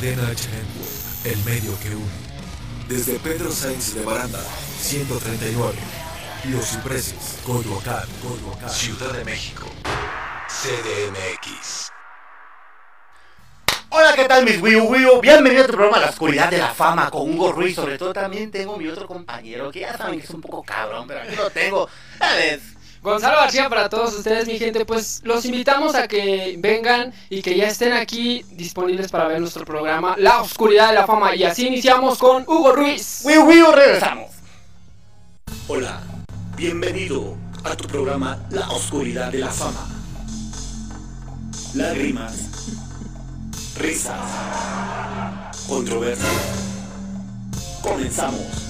Cadena H el medio que une. Desde Pedro Sainz de Baranda, 139. Los Cipreses, Coyoacán, Coyoacán, Ciudad de México. CDMX. Hola, ¿qué tal mis Wii Wii? Bienvenido a tu programa La Oscuridad de la Fama con Hugo Ruiz. Sobre todo también tengo mi otro compañero que ya saben que es un poco cabrón, pero aquí lo tengo. ¿Sabes? Gonzalo García para todos ustedes, mi gente, pues los invitamos a que vengan y que ya estén aquí disponibles para ver nuestro programa La Oscuridad de la Fama. Y así iniciamos con Hugo Ruiz. Wii Wii, regresamos. Hola, bienvenido a tu programa La Oscuridad de la Fama. Lágrimas, risas, controversia. Comenzamos.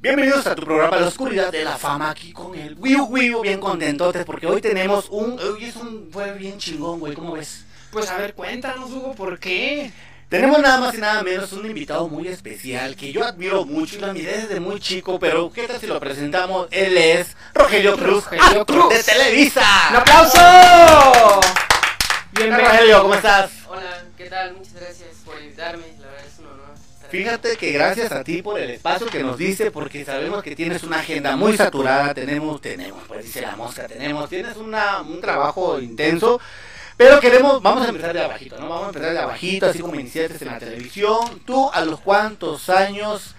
Bienvenidos a tu programa La Oscuridad de la Fama aquí con el Wii Wii, bien contentotes porque hoy tenemos un... Hoy es un... fue bien chingón, güey, ¿cómo ves? Pues a ver, cuéntanos, Hugo, ¿por qué? Tenemos nada más y nada menos un invitado muy especial que yo admiro mucho y lo miré desde muy chico, pero ¿qué tal si lo presentamos? Él es Rogelio Cruz, Rogelio Cruz. de Televisa. ¡Un aplauso! Bienvenido, Rogelio, ¿cómo estás? Hola, ¿qué tal? Muchas gracias por invitarme. Fíjate que gracias a ti por el espacio que nos diste, porque sabemos que tienes una agenda muy saturada, tenemos, tenemos, pues dice la mosca, tenemos, tienes una, un trabajo intenso, pero queremos, vamos a empezar de abajito, ¿no? Vamos a empezar de abajito, así como iniciaste en la televisión. ¿Tú a los cuántos años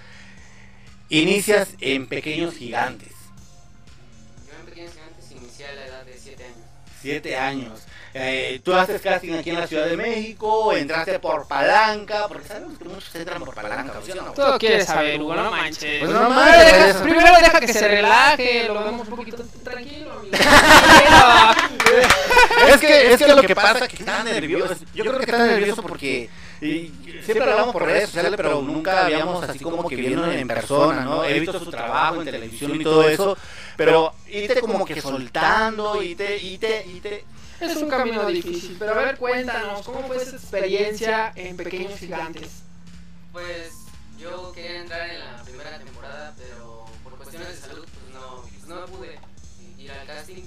inicias en Pequeños Gigantes? Yo en Pequeños Gigantes inicié a la edad de 7 años. Siete años. Eh, tú haces casting aquí en la Ciudad de México, entraste por palanca, porque sabemos que muchos entran por palanca, ¿sí o no? Todo quieres saber, Hugo, no manches. Pues no Primero manches, deja- eso. Primero deja que se relaje, lo vemos un poquito tranquilo, amigo. Es que, es que lo que pasa es que está nervioso. Yo creo que está nervioso porque y, siempre hablamos por redes sociales, pero nunca habíamos así como que viendo en persona, ¿no? He visto su trabajo en televisión y todo eso, pero irte como que soltando, y te, y te, y te. Es un camino difícil, pero a ver, cuéntanos, ¿cómo fue esa experiencia en Pequeños Gigantes? Pues yo quería entrar en la primera temporada, pero por cuestiones de salud, pues no, pues no pude ir al casting.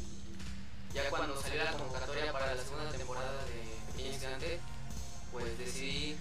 Ya cuando salió la convocatoria para la segunda temporada de Pequeños Gigantes, pues decidí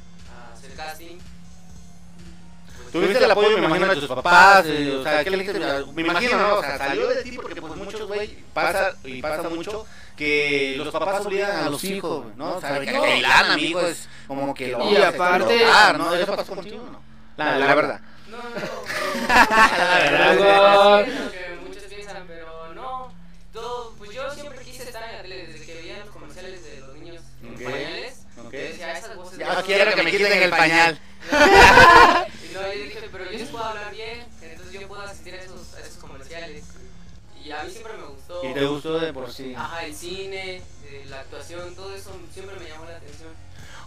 hacer casting. Pues, Tuviste el apoyo, me imagino, de tus papás, eh, o sea, ¿qué le dijiste? Me imagino, ¿no? O sea, salió de ti porque pues muchos, güey, pasa, y pasa mucho, que los papás obligan a los hijos, ¿no? O sea, que No. el amigo es como que lo Y aparte- ¿no? ¿Eso pasó contigo, no? La, la verdad. No, no, no. La verdad, lo que muchos piensan, pero no. Todo, pues yo siempre quise estar en la tele desde que veía los comerciales de los niños en Ok. pañales. Ok. Yo decía, esas voces. Ya no quiero que me quiten el pañal. Y no, yo dije, pero yo les puedo hablar bien, entonces yo puedo asistir a esos, a esos comerciales. Y a mí siempre me. Y te gustó de por sí. Ajá, el cine, eh, la actuación, todo eso siempre me llamó la atención.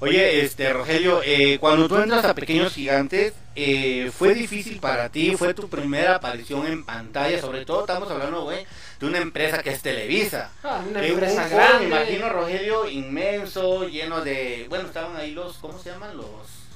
Oye, este, Rogelio, eh, cuando tú entras a Pequeños Gigantes, eh, ¿fue difícil para ti? ¿Fue tu primera aparición en pantalla? Sobre todo estamos hablando, güey, de una empresa que es Televisa. Ah, una Eh, un empresa foro, grande. Me imagino, Rogelio, inmenso, lleno de... Bueno, estaban ahí los, ¿cómo se llaman? Los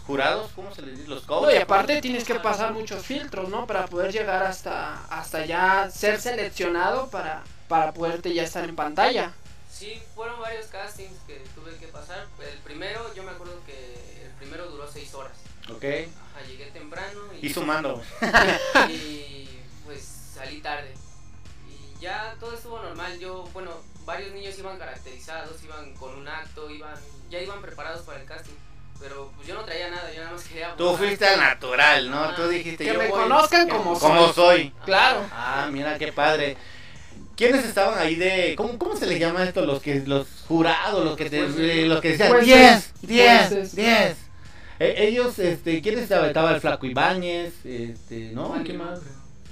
jurados, ¿cómo se les dice? Los No, coaches. y aparte tienes que pasar muchos filtros, ¿no? Para poder llegar hasta, hasta ya ser seleccionado para, para poderte ya estar en pantalla. Sí, fueron varios castings que tuve que pasar. El primero, yo me acuerdo que el primero duró seis horas. Ok. Ajá, llegué temprano y, Y sumando. y pues salí tarde. Y ya todo estuvo normal. Yo, bueno, varios niños iban caracterizados, iban con un acto, iban, ya iban preparados para el casting. Pero pues yo no traía nada, yo nada más quería. Tú fuiste al natural, ¿no? Tú dijiste, Que yo me voy conozcan como soy. como soy. Claro. Ah, mira qué padre. ¿Quiénes estaban ahí de cómo, cómo se les llama esto los que los jurados, los que te, eh, los que decían Jueces. 10, 10, Jueces. 10? Eh, ellos este quiénes estaban? Estaba el Flaco Ibáñez, este, ¿no? Fanny ¿Qué Lu, más?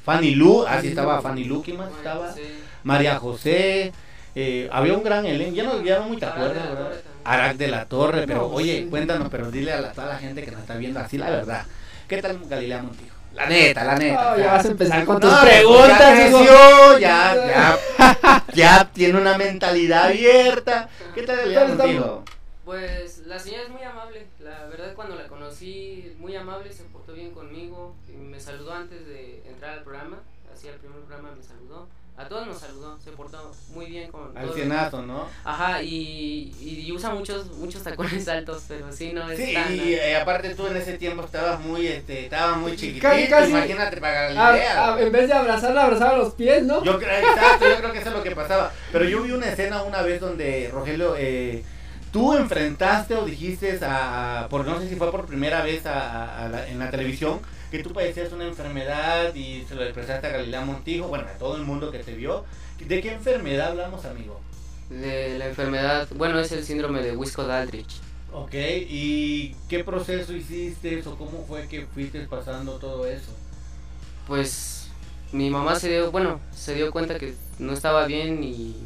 Fanny Lu, así estaba Fanny Lu, ¿quién más estaba? María José, eh, había un gran elenco, ya no, ya no muy te Arac de acuerdas, la ¿verdad? Arac de la Torre, pero oye, cuéntanos, pero dile a la, toda la gente que nos está viendo así la verdad. ¿Qué tal Galilea Montijo? La neta, la neta. Oh, ya vas a empezar con tus preguntas. Ya creció, ya, ya, ya tiene una mentalidad abierta. ¿Qué tal está Montijo? Pues la señora es muy amable, la verdad cuando la conocí, muy amable, se portó bien conmigo, y me saludó antes de entrar al programa, hacía el primer programa me saludó, a todos nos saludó, se portó muy bien con Al ¿no? Ajá, y, y usa muchos muchos tacones altos, pero sí, no es Sí, tan... y eh, aparte tú en ese tiempo estabas muy, este, estabas muy chiquitito, Casi, casi. imagínate para la Ah, idea. ah, en vez de abrazarla, abrazaba los pies, ¿no? Yo creo, exacto, yo creo que eso es lo que pasaba. Pero yo vi una escena una vez donde, Rogelio, eh, tú enfrentaste o dijiste, a, a- por no sé si fue por primera vez a, a- a la- en la televisión, que tú padecías una enfermedad y se lo expresaste a Galilea Montijo, bueno, a todo el mundo que te vio. ¿De qué enfermedad hablamos, amigo? De la enfermedad, bueno, es el síndrome de Wisco-Aldrich. Ok, ¿y qué proceso hiciste o cómo fue que fuiste pasando todo eso? Pues mi mamá se dio, bueno, se dio cuenta que no estaba bien y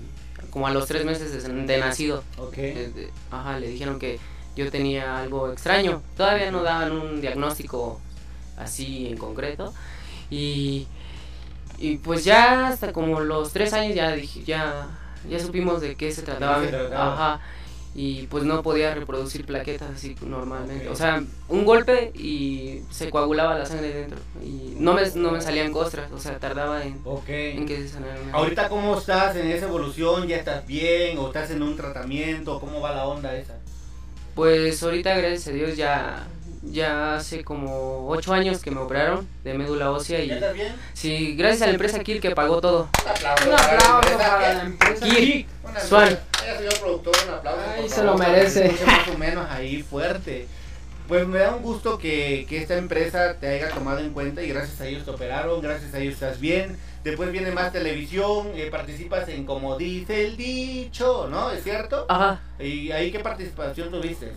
como a los tres meses de, de nacido, Ok. eh, de- ajá, le dijeron que yo tenía algo extraño. Todavía no daban un diagnóstico así en concreto y, y pues ya hasta como los tres años ya dije, ya, ya supimos de qué se trataba. Ajá. Y pues no podía reproducir plaquetas así normalmente. O sea, un golpe y se coagulaba la sangre dentro. Y no me, no me salían costras, o sea, tardaba en, en que se sanaran. Ahorita, ¿cómo estás en esa evolución? ¿Ya estás bien? ¿O estás en un tratamiento? ¿Cómo va la onda esa? Pues ahorita, gracias a Dios, ya, ya hace como ocho años que me operaron de médula ósea ¿Ya y estás bien? sí, gracias a la empresa Kiel que pagó todo. Un aplauso. Un aplauso para la empresa. Una Swan. Ya, señor productor, un aplauso. Ay, se lo merece. Más o menos ahí fuerte. Pues me da un gusto que, que esta empresa te haya tomado en cuenta y gracias a ellos te operaron, gracias a ellos estás bien. Después viene más televisión, eh, participas en como dice el dicho, ¿no? ¿Es cierto? Ajá, ¿Y ahí qué participación tuviste?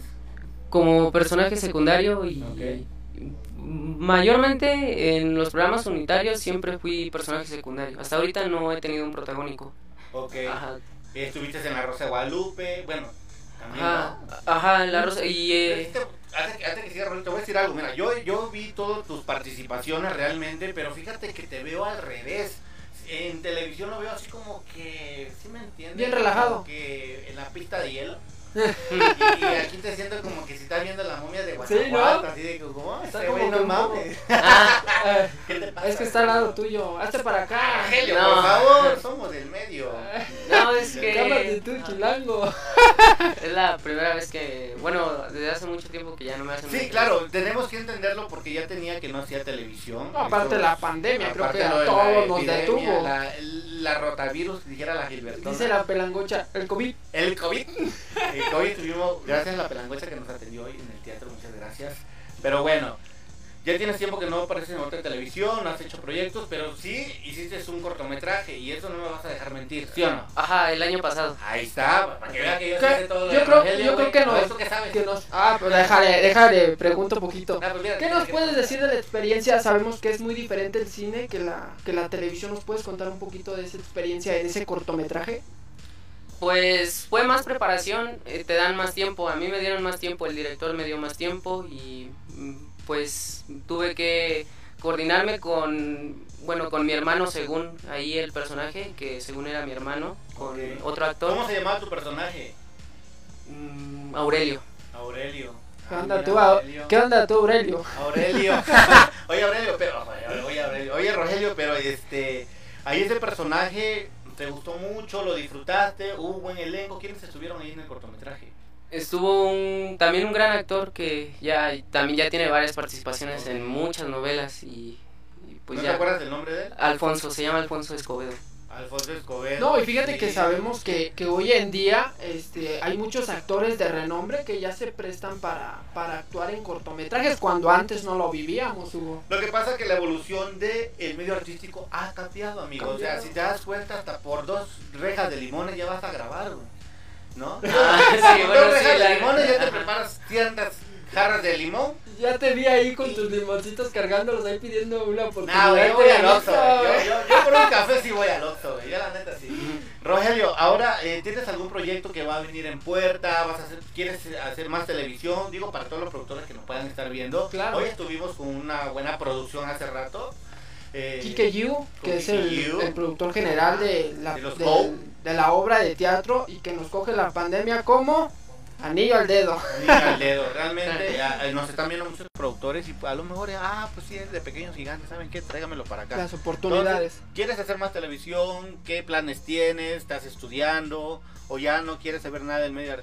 Como personaje secundario y Ok. mayormente en los programas unitarios siempre fui personaje secundario. Hasta ahorita no he tenido un protagónico. Ok. Ajá, Estuviste en la Rosa de Guadalupe, bueno, también, ajá, ¿no? ajá, la rosa y eh, Este, Antes que, antes que siga, te voy a decir algo. Mira, yo, yo vi todas tus participaciones realmente, pero fíjate que te veo al revés. En televisión lo veo así como que, ¿sí me entiendes? Bien relajado. Como que en la pista de hielo. Y, y aquí te siento como que si estás viendo la momia de Sí, ¿no? Guanajuato, así de que, ¿cómo? Está como güey que no mames. Eh, ¿Qué te pasa? es que está al lado tuyo. Hazte para acá. Rogelio, No. por favor, somos del medio. no es que tú, chilango. es la primera vez que, bueno, desde hace mucho tiempo que ya no me hacen Sí, claro, tenemos que entenderlo porque ya tenía que no hacía televisión. No, aparte la pandemia, creo que a todos nos detuvo. La, la rotavirus, dijera la Gilbertona. Dice la pelangocha, el COVID. El COVID. El COVID tuvimos, gracias a la pelangüecha que nos atendió hoy en el teatro, muchas gracias. Pero bueno, ya tienes tiempo que no apareces en otra televisión, no has hecho proyectos, pero sí hiciste un cortometraje y eso no me vas a dejar mentir, ¿sí o no? Ajá, el año pasado. Ahí está, para que vea que yo ¿Qué? sé todo lo Yo de creo- yo creo que no. Esto que sabes. Que nos... Ah, pero déjale, déjale, pregunto un poquito. Ah, pues mira, ¿Qué nos puedes decir de la experiencia? Sabemos que es muy diferente el cine que la, que la televisión. ¿Nos puedes contar un poquito de esa experiencia en ese cortometraje? Pues fue más preparación, eh, te dan más tiempo. A mí me dieron más tiempo, el director me dio más tiempo y mm, pues tuve que coordinarme con, bueno, con mi hermano según ahí el personaje, que según era mi hermano, con otro actor, ¿Cómo se llamaba tu personaje? mm, Aurelio. Aurelio. ¿Qué onda tú, Au- Aurelio. ¿Qué onda tú, Aurelio? Aurelio. oye, Aurelio, pero. Oye, Aurelio. Oye, Rogelio, pero este. Ahí ese personaje te gustó mucho, lo disfrutaste, hubo buen elenco. ¿Quiénes estuvieron ahí en el cortometraje? Estuvo un, también un gran actor que ya también ya tiene varias participaciones en muchas novelas y, y pues ¿No te ya. acuerdas del nombre de él? Alfonso, se llama Alfonso Escobedo. Alfonso Escobedo. No, y fíjate que sabemos que, que hoy en día este, hay muchos actores de renombre que ya se prestan para, para actuar en cortometrajes cuando antes no lo vivíamos, Hugo. Lo que pasa es que la evolución del el medio artístico ha cambiado, amigo. O sea, Cambiado. si te das cuenta, hasta por dos rejas de limones ya vas a grabar, güey. ¿No? Ah, sí, bueno, dos rejas de limones ya te preparas ciertas jarras de limón. Ya te vi ahí con tus limoncitos cargándolos ahí pidiendo una oportunidad. No, güey, yo voy al Oxxo, güey. Yo, yo, yo por un café sí voy al Oxxo, güey. Yo la neta sí. Rogelio, ahora, eh, ¿tienes algún proyecto que va a venir en puerta? ¿Vas a hacer, ¿Quieres hacer más televisión? Digo, para todos los productores que nos puedan estar viendo. Claro. Hoy estuvimos con una buena producción hace rato. Eh, Quique Yu, que es el, productor general de la, de la obra de teatro y que nos coge la pandemia como Anillo al dedo. Ni al dedo. Realmente a- a- nos están viendo muchos productores y a lo mejor, ah, pues sí, es de pequeños gigantes, ¿saben qué? Tráigamelo para acá. Las oportunidades. Entonces, ¿Quieres hacer más televisión? ¿Qué planes tienes? ¿Estás estudiando? ¿O ya no quieres saber nada del medio,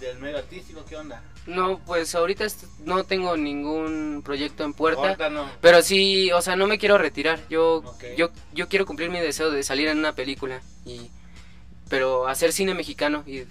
del medio artístico? ¿Qué onda? No, pues ahorita no tengo ningún proyecto en puerta. No. Pero sí, o sea, no me quiero retirar. Yo, yo, yo quiero cumplir mi deseo de salir en una película. Y, pero hacer cine mexicano y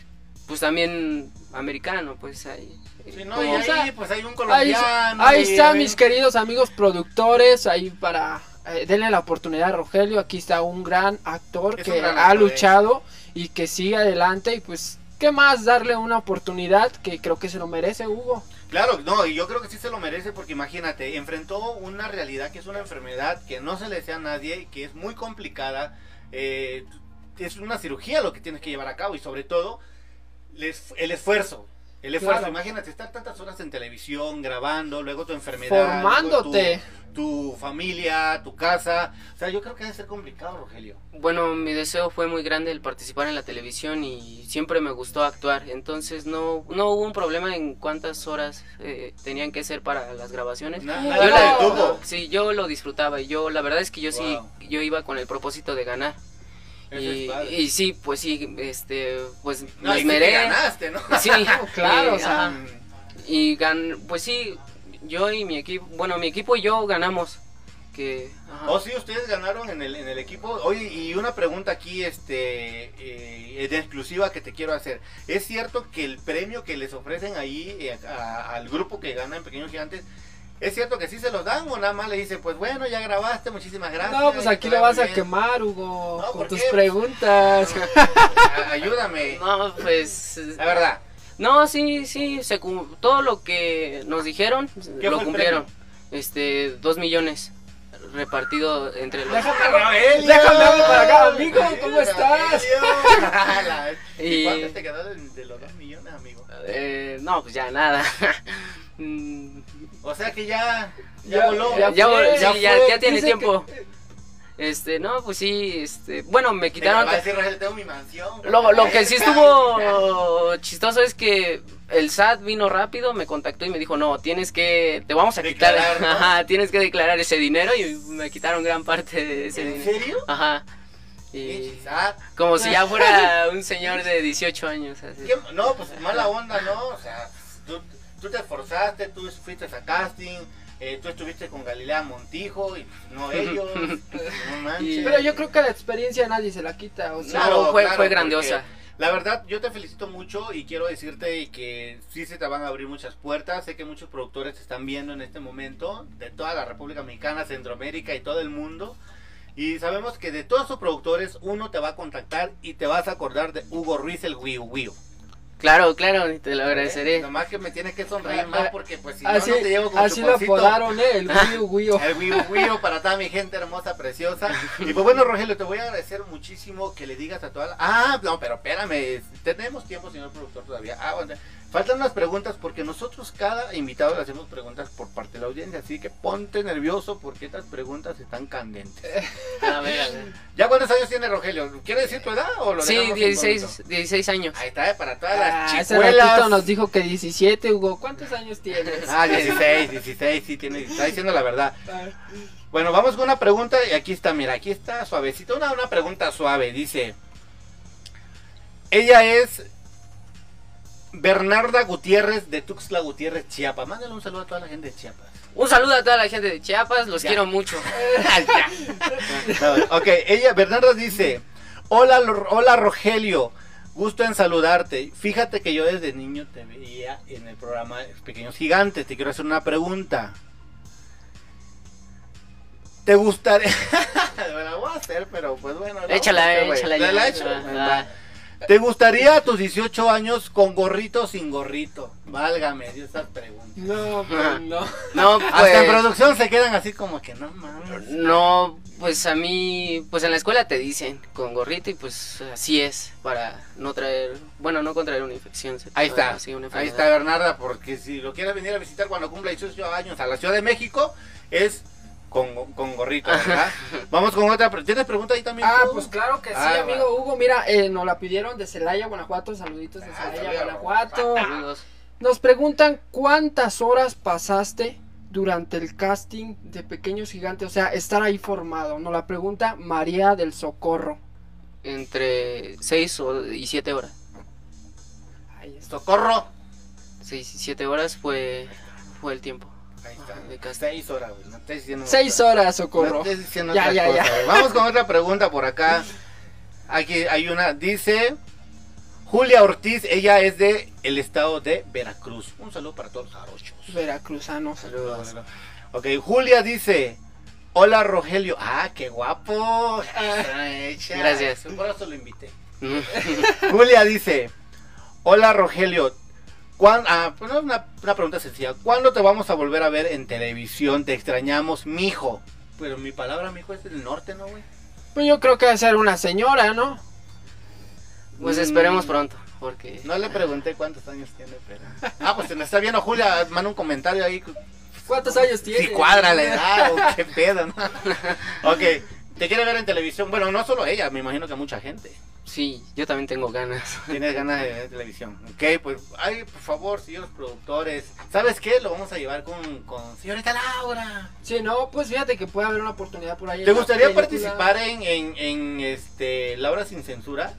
pues también americano, pues ahí. Sí, no, como- y ahí, sea, pues hay un Ahí, colombiano. ahí y- están mis queridos amigos productores, ahí para eh, denle la oportunidad a Rogelio, aquí está un gran actor Es que gran ha eh. luchado y que sigue adelante y pues qué más darle una oportunidad que creo que se lo merece Hugo. Claro, no, y yo creo que sí se lo merece porque imagínate, enfrentó una realidad que es una enfermedad que no se le desea a nadie, que es muy complicada, eh, es una cirugía lo que tienes que llevar a cabo y sobre todo les- el esfuerzo. El esfuerzo, Claro. imagínate estar tantas horas en televisión, grabando, luego tu enfermedad, Formándote. Tu, tu familia, tu casa. O sea, yo creo que debe ser complicado, Rogelio. Bueno, mi deseo fue muy grande el participar en la televisión y siempre me gustó actuar. Entonces no, no hubo un problema en cuántas horas eh, tenían que ser para las grabaciones. Yo nada la- detuvo. Sí, yo lo disfrutaba y yo la verdad es que yo sí, yo iba con el propósito de ganar. Y, sí, pues sí, este, pues No, me y sí esmeré. ganaste, ¿no? Sí, Claro, eh, o sea, ajá. Y gan, pues sí, yo y mi equipo, bueno, mi equipo y yo ganamos. Que, ajá. Oh, sí, ustedes ganaron en el, en el equipo. Oye, y una pregunta aquí, este, eh, de exclusiva que te quiero hacer. ¿Es cierto que el premio que les ofrecen ahí eh, a- al grupo que gana en Pequeños Gigantes, es cierto que sí se los dan o nada más le dicen, pues bueno, ya grabaste, muchísimas gracias. No, pues aquí lo va vas a bien"? quemar Hugo No, con ¿por tus qué? preguntas. Ayúdame. No, pues, La verdad. no, sí, sí, se cum- todo lo que nos dijeron ¿Qué lo cumplieron. Este, dos millones repartido entre los. Déjame, déjame hablar para acá, amigo, ¿cómo estás? ¿Y Y- cuánto te quedó de, de los dos millones, amigo? Eh, no, pues ya nada. O sea que ya, ya, Ya- voló. ya ya, fue, ya ya, fue. ya tiene Dice tiempo. Este, no, pues sí, este, bueno, me quitaron. decir, tengo mi mansión. Lo, lo que sí estuvo chistoso es que el SAT vino rápido, me contactó y me dijo, no, tienes que, te vamos a quitar, ajá, tienes que declarar ese dinero y me quitaron gran parte de ese ¿En dinero. serio? Ajá. Y como si ya fuera un señor de 18 años. así. ¿Qué- No, pues mala onda, ¿no? O sea, tú, tú te esforzaste, tú fuiste a casting, eh, tú estuviste con Galilea Montijo y pues, no ellos. no manches. Pero yo creo que la experiencia nadie se la quita. O sea, Claro, fue, claro, fue grandiosa. La verdad, yo te felicito mucho y quiero decirte que sí se te van a abrir muchas puertas. Sé que muchos productores te están viendo en este momento, de toda la República Mexicana, Centroamérica y todo el mundo. Y sabemos que de todos sus productores, uno te va a contactar y te vas a acordar de Hugo Ruiz, el Wiu Wiu. Claro, claro, te lo ¿Eh? agradeceré. Nomás que me tienes que sonreír Ah, más ah, porque pues si así no, no te llevo con así lo apodaron, ¿eh? El Wii Wii. El Wiu Wiu para toda mi gente hermosa, preciosa. Y pues bueno, Rogelio, te voy a agradecer muchísimo que le digas a toda la... Ah, no, pero espérame, tenemos tiempo, señor productor, todavía. Ah, bueno, faltan unas preguntas porque nosotros cada invitado le hacemos preguntas por parte de la audiencia, así que ponte nervioso porque estas preguntas están candentes. A ver, a ver. ¿Ya cuántos años tiene Rogelio? ¿Quiere decir tu edad o lo Sí, dejamos 16, incógnito? 16 años. Ahí está, eh, para todas las Ah, ese chicuelas. ratito nos dijo que 17, Hugo. ¿Cuántos años tienes? Ah, 16, 16, sí, tiene, está diciendo la verdad. Bueno, vamos con una pregunta y aquí está, mira, aquí está suavecita, una, una pregunta suave, dice, ella es Bernarda Gutiérrez de Tuxtla Gutiérrez, Chiapas. Mándale un saludo a toda la gente de Chiapas. Un saludo a toda la gente de Chiapas, los Ya. quiero mucho. No, ok, ella, Bernarda dice, hola, hola Rogelio, gusto en saludarte. Fíjate que yo desde niño te veía en el programa Pequeños Gigantes. Te quiero hacer una pregunta. ¿Te gustaría? La voy a hacer, pero pues bueno. la Échala, échala ¿La- ¿Te gustaría a tus 18 años con gorrito o sin gorrito? Válgame Dios esas preguntas. No, pues no. No, Hasta en pues. producción se quedan así como que no mames. No, pues a mí, pues en la escuela te dicen con gorrito y pues así es, para no traer, bueno, no contraer una infección. Ahí está, Sí, una ahí está Bernarda, porque si lo quieres venir a visitar cuando cumpla 18 años a la Ciudad de México, es con, con gorrito, ¿verdad? Vamos con otra. ¿Tienes pregunta ahí también? Ah, tú? pues claro que sí, Ah, amigo Hugo. Mira, eh, nos la pidieron de Celaya, Guanajuato. Saluditos de Ah, Celaya. Guanajuato. Saludos. Nos preguntan cuántas horas pasaste durante el casting de Pequeños Gigantes, o sea, estar ahí formado. Nos la pregunta María del Socorro. Entre 6 y 7 horas. Socorro. 6 y 7 horas fue, fue el tiempo. Ahí está. Seis horas, güey. No estés diciendo Seis otra- horas, No Socorro. diciendo Ya, otra ya, cosa, ya. Vamos con otra pregunta por acá. Aquí hay una. Dice Julia Ortiz. Ella es de el estado de Veracruz. Un saludo para todos los jarochos. Veracruzanos. Saludos. Ok, Julia dice. Hola Rogelio. Ah, qué guapo. Gracias. Por eso lo invité. Julia dice, hola Rogelio, ¿cuán- ah, pues, una, una pregunta sencilla, ¿cuándo te vamos a volver a ver en televisión? Te extrañamos, mijo. Pero mi palabra, mijo, es del norte, ¿no, güey? Pues yo creo que va a ser una señora, ¿no? Pues Mm, esperemos pronto, porque... No le pregunté cuántos años tiene, pero... Ah, pues se nos está viendo Julia, manda un comentario ahí. ¿Cuántos años tiene? Si cuadra la edad o qué pedo, ¿no? ok, te quiere ver en televisión. Bueno, no solo ella, me imagino que mucha gente. Sí, yo también tengo ganas. Tienes ganas de ver televisión. Ok, pues, ay, por favor, señores productores. ¿Sabes qué? Lo vamos a llevar con, con señorita Laura. Sí, no, pues fíjate que puede haber una oportunidad por ahí. ¿Te gustaría película. participar en, en, en, este Laura sin censura?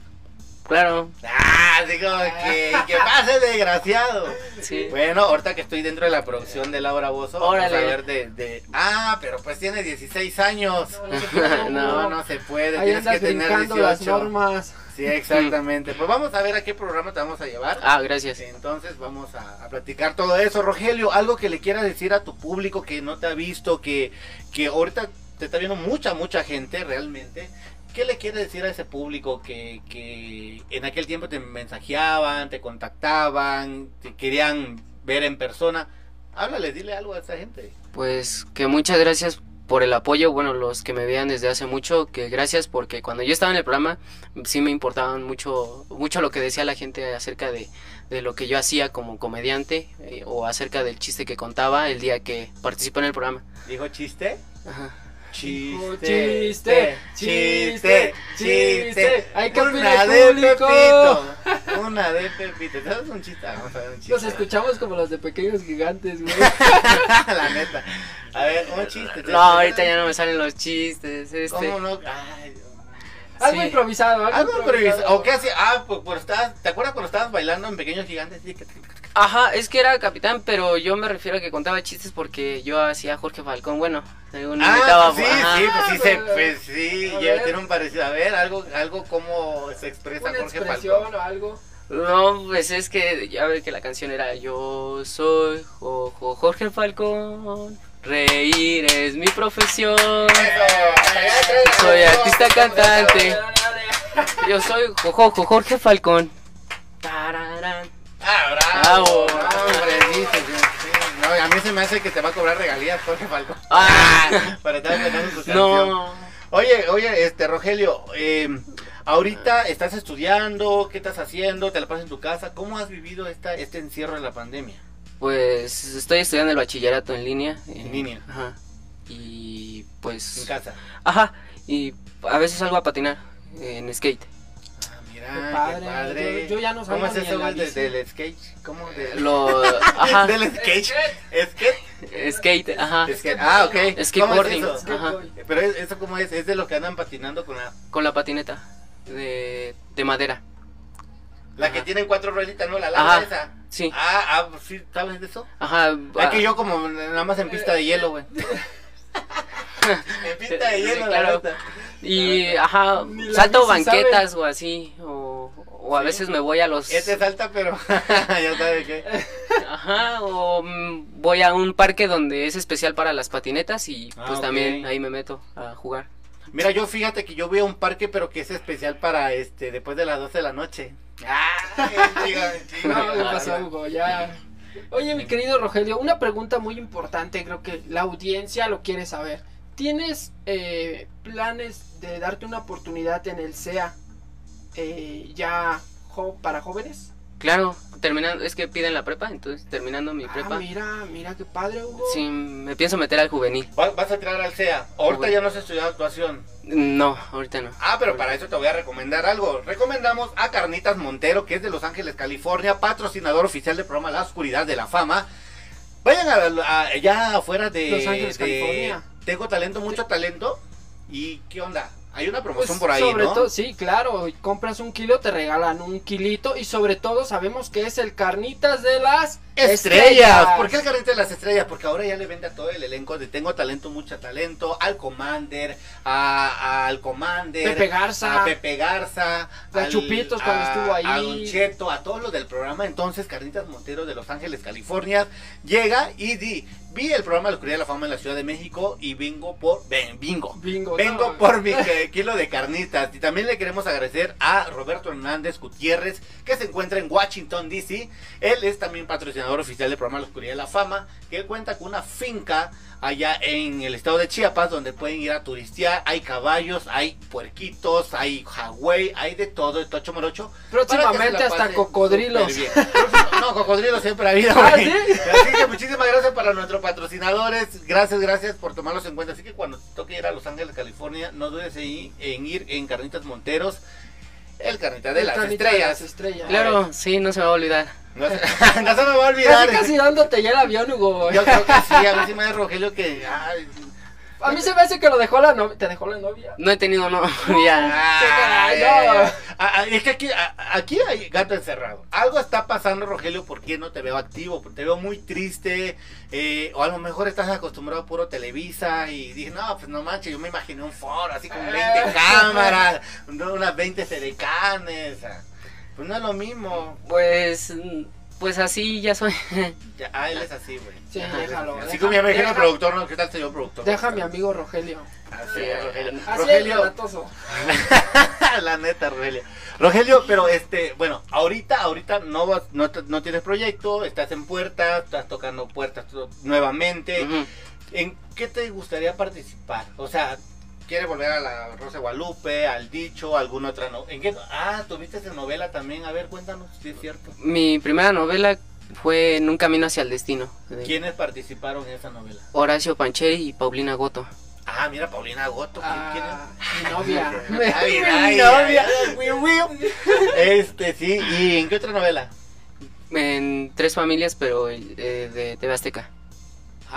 Claro, Ah, así como que, que pase desgraciado. sí. Bueno, ahorita que estoy dentro de la producción de Laura Bozo, vamos a Órale. ver de, de... Ah, pero pues tiene 16 años. No, No, no se puede, Ahí tienes que tener brincando las 18. normas. Sí, exactamente. Pues vamos a ver a qué programa te vamos a llevar. Ah, gracias. Entonces vamos a, a platicar todo eso. Rogelio, algo que le quieras decir a tu público que no te ha visto, que, que ahorita te está viendo mucha, mucha gente realmente. ¿Qué le quieres decir a ese público que, que en aquel tiempo te mensajeaban, te contactaban, te querían ver en persona? Háblale, dile algo a esa gente. Pues que muchas gracias por el apoyo, bueno, los que me vean desde hace mucho, que gracias porque cuando yo estaba en el programa sí me importaban mucho, mucho lo que decía la gente acerca de, de lo que yo hacía como comediante eh, o acerca del chiste que contaba el día que participé en el programa. ¿Dijo chiste? Ajá. Chiste, Chiste, chiste, chiste. Hay que Una de público. Pepito. Una de Pepito. ¿Sabes un chiste? Vamos a ver un chiste. Nos escuchamos como los de pequeños gigantes, güey. La neta. A ver, un chiste. No, ahorita ya no me salen los chistes. Este. ¿Cómo no? Ay, Dios. Algo Sí. improvisado, algo, Algo improvisado. ¿O qué hacía? Ah, pues, pues estabas, ¿te acuerdas cuando estabas bailando en Pequeños Gigantes? Sí, que- Ajá, es que era capitán, pero yo me refiero a que contaba chistes porque yo hacía Jorge Falcón, bueno, según Ah, sí, ajá. sí, pues sí, se, Ah, pues sí, ya ver. tiene un parecido. A ver, algo, algo como se expresa Una Jorge expresión Falcón. o algo. No, pues es que ya ve que la canción era Yo soy Jojo Jorge Falcón, reír es mi profesión. Soy artista cantante. Yo soy Jorge Falcón. Tararán. Ah, bravo. Bravo. No, hombre, sí, sí, sí. No, a mí se me hace que te va a cobrar regalías Jorge Falcón. Ah, Para estar cantando tu canción. no. Oye, oye, este Rogelio, eh, ahorita estás estudiando, ¿qué estás haciendo? ¿Te la pasas en tu casa? ¿Cómo has vivido esta, este encierro de la pandemia? Pues estoy estudiando el bachillerato en línea. En línea. Ajá. Y pues. En casa. Ajá. Y a veces salgo a patinar en skate. Ah, mira, Qué qué padre. padre. Yo- yo ya no ¿Cómo salgo es eso, del skate? ¿Cómo? De, Lo. Ajá. ¿Del skate? ¿Skate? Skate, ajá. Skate. Ah, ok. Skateboarding. ¿Cómo es eso? Ajá. Pero es- eso cómo es, es de lo que andan patinando con la, Con la patineta de, de madera. La que tienen cuatro rueditas, ¿no? La larga Ajá. esa. Sí. Ah, ah, sí, ¿sabes de eso? Ajá. Es que yo como nada más en pista de hielo, güey. en pista de Sí, hielo, la claro. neta. Y, ajá, Ni la salto bici sabe. banquetas o así. O, o a veces me voy a los. Este salta, pero ya sabe qué. Ajá, o mm, voy a un parque donde es especial para las patinetas y Ah, pues ok. también ahí me meto a jugar. Mira, yo fíjate que yo voy a un parque, pero que es especial para este después de las 12 de la noche. Ah. Oye, mi querido Rogelio, una pregunta muy importante, creo que la audiencia lo quiere saber. ¿Tienes eh, planes de darte una oportunidad en el SEA eh, ya para jóvenes? Claro, terminando, es que piden la prepa, entonces terminando mi Ah, prepa, mira, mira qué padre, Hugo. sí, me pienso meter al juvenil. Va- Vas a tirar al CEA. Ahorita ya no has estudiado actuación. No, ahorita no. Ah, pero para eso te voy a recomendar algo. Recomendamos a Carnitas Montero, que es de Los Ángeles, California, patrocinador oficial del programa La Oscuridad de la Fama. Vayan a, a- ya afuera de Los Ángeles, de California. Tengo talento, mucho talento. ¿Y qué onda? Hay una Pues, promoción por ahí, sobre ¿no? todo, sí, claro, compras un kilo, te regalan un kilito y sobre todo sabemos que es el carnitas de las Estrellas. ¿Por qué el carrito de las estrellas? Porque ahora ya le vende a todo el elenco de Tengo Talento, Mucho Talento, al Commander, a, al Commander, Pepe Garza. a Pepe Garza, A Chupitos cuando estuvo ahí. a Don Cheto, a todos los del programa. Entonces, Carnitas Montero de Los Ángeles, California, llega y di, vi el programa la Oscuridad de la Fama en la Ciudad de México y vengo por, ven, bingo. Bingo, Vengo no. por mi kilo de carnitas. Y también le queremos agradecer a Roberto Hernández Gutiérrez, que se encuentra en Washington, D.C. Él es también patrocinador oficial del programa La Oscuridad de la Fama, que cuenta con una finca allá en el estado de Chiapas, donde pueden ir a turistear. Hay caballos, hay puerquitos, hay Hawái, hay de todo, de tocho morocho. Próximamente hasta cocodrilos. No, cocodrilos siempre ha habido. ¿Ah, sí? Así que muchísimas gracias para nuestros patrocinadores. Gracias, gracias por tomarlos en cuenta. Así que cuando te toque ir a Los Ángeles, California, no dudes en ir en Carnitas Monteros. El carnita de El las carnita de estrellas. las estrellas. Claro, sí, no se me va a olvidar. No se, no se me va a olvidar. Casi casi dándote ya el avión, Hugo. Yo creo que sí, a mí sí me da Rogelio que. ay, A mí se me hace que lo dejó la novia. ¿Te dejó la novia? No he tenido novia. ay, no. Ah, ah, es que aquí, ah, aquí hay gato encerrado. Algo está pasando, Rogelio, ¿por qué no te veo activo? Porque te veo muy triste. eh, o a lo mejor estás acostumbrado a puro Televisa y dije, no, pues no manches, yo me imaginé un foro así con 20 cámaras, unas 20 sedecanes. Pues no es lo mismo. Pues, pues así ya soy. Ya, ah, él es así, güey. Sí, es déjalo, Así como mi amigo deja- el productor, ¿no? ¿Qué tal señor productor? Deja a mi amigo Rogelio. Así es, Rogelio. Así es, Rogelio, la neta, Rogelio. Rogelio, pero este, bueno, ahorita, ahorita no vas, no, te- no tienes proyecto, estás en puertas, estás tocando puertas nuevamente. ¿En qué te gustaría participar? O sea, ¿quieres volver a la Rosa de Guadalupe, al Dicho, alguna otra no? ¿En qué? Ah, tuviste esa novela también, a ver, cuéntanos si es cierto. Mi primera novela fue En un camino hacia el destino. de ¿Quiénes participaron en esa novela? Horacio Pancheri y Paulina Goto. Ah, mira, Paulina Goto, ¿quién- quién es? Ah, mi novia. Ay, mi novia. Este, sí, ¿y en qué otra novela? En tres familias, pero eh, de TV Azteca.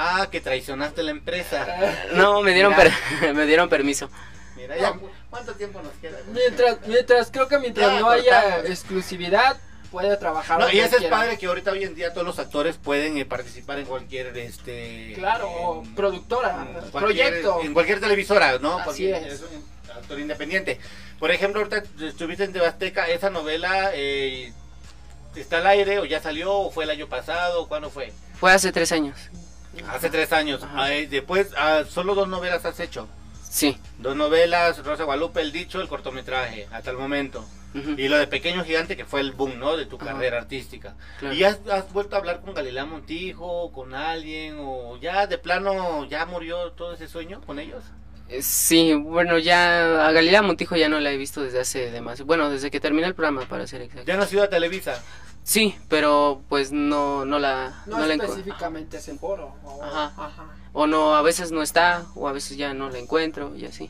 Ah, que traicionaste la empresa. No, me dieron, per- me dieron permiso. Mira, ya, ¿cuánto tiempo nos queda? Mientras, mientras, creo que mientras Ya, no haya cortamos. exclusividad, puede trabajar. No, y ese es padre que ahorita hoy en día todos los actores pueden eh, participar en cualquier este Claro, en- productora, en cualquier- proyecto. en cualquier televisora, ¿no? Así Porque es. es un actor independiente. Por ejemplo, ahorita estuviste en Tebasteca, esa novela eh, está al aire o ya salió o fue el año pasado, ¿cuándo fue? Fue hace tres años. Hace tres años. Después, ah, solo dos novelas has hecho. Sí. Dos novelas, Rosa Guadalupe, El Dicho, el cortometraje, hasta el momento. Y lo de Pequeño Gigante, que fue el boom, ¿no? De tu carrera artística. Claro. ¿Y has, has vuelto a hablar con Galilea Montijo, con alguien, o ya de plano ya murió todo ese sueño con ellos? Eh, Sí, bueno, ya a Galilea Montijo ya no la he visto desde hace demasiado. Bueno, desde que terminé el programa, para ser exacto. Ya no has ido a Televisa. Sí, pero pues no, no la, No, no la específicamente ese foro. o- Ajá. ajá. O no, a veces no está, o a veces ya no la encuentro y así.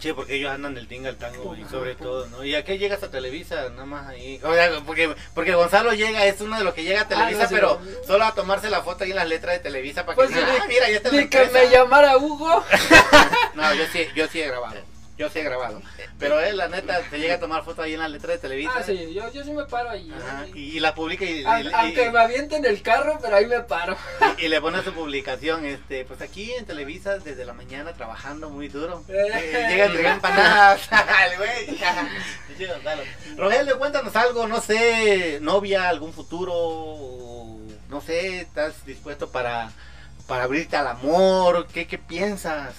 Sí, porque ellos andan del tinga al tango y sobre todo, ¿no? ¿Y a qué llegas a Televisa? Nada más ahí. O sea, porque, porque Gonzalo llega, es uno de los que llega a Televisa, no, sí, pero solo a tomarse la foto ahí en las letras de Televisa para Pues que sí, digan, ah, mira, ya está la Ni que empresa". me llamara Hugo. No, yo sí, yo sí he grabado. Yo sí he grabado. Pero él, la neta, te llega a tomar foto ahí en las letras de Televisa. Ah, sí, yo, yo sí me paro ahí. Ajá, y, y la publica y, y- aunque me avienten el carro, pero ahí me paro. y- y le pone su publicación, este, pues aquí en Televisa desde la mañana trabajando muy duro. Eh. Eh, llega a entregar empanadas. Rogelio, cuéntanos algo, no sé, novia, algún futuro, no sé, ¿estás dispuesto para, para abrirte al amor? ¿Qué, qué piensas?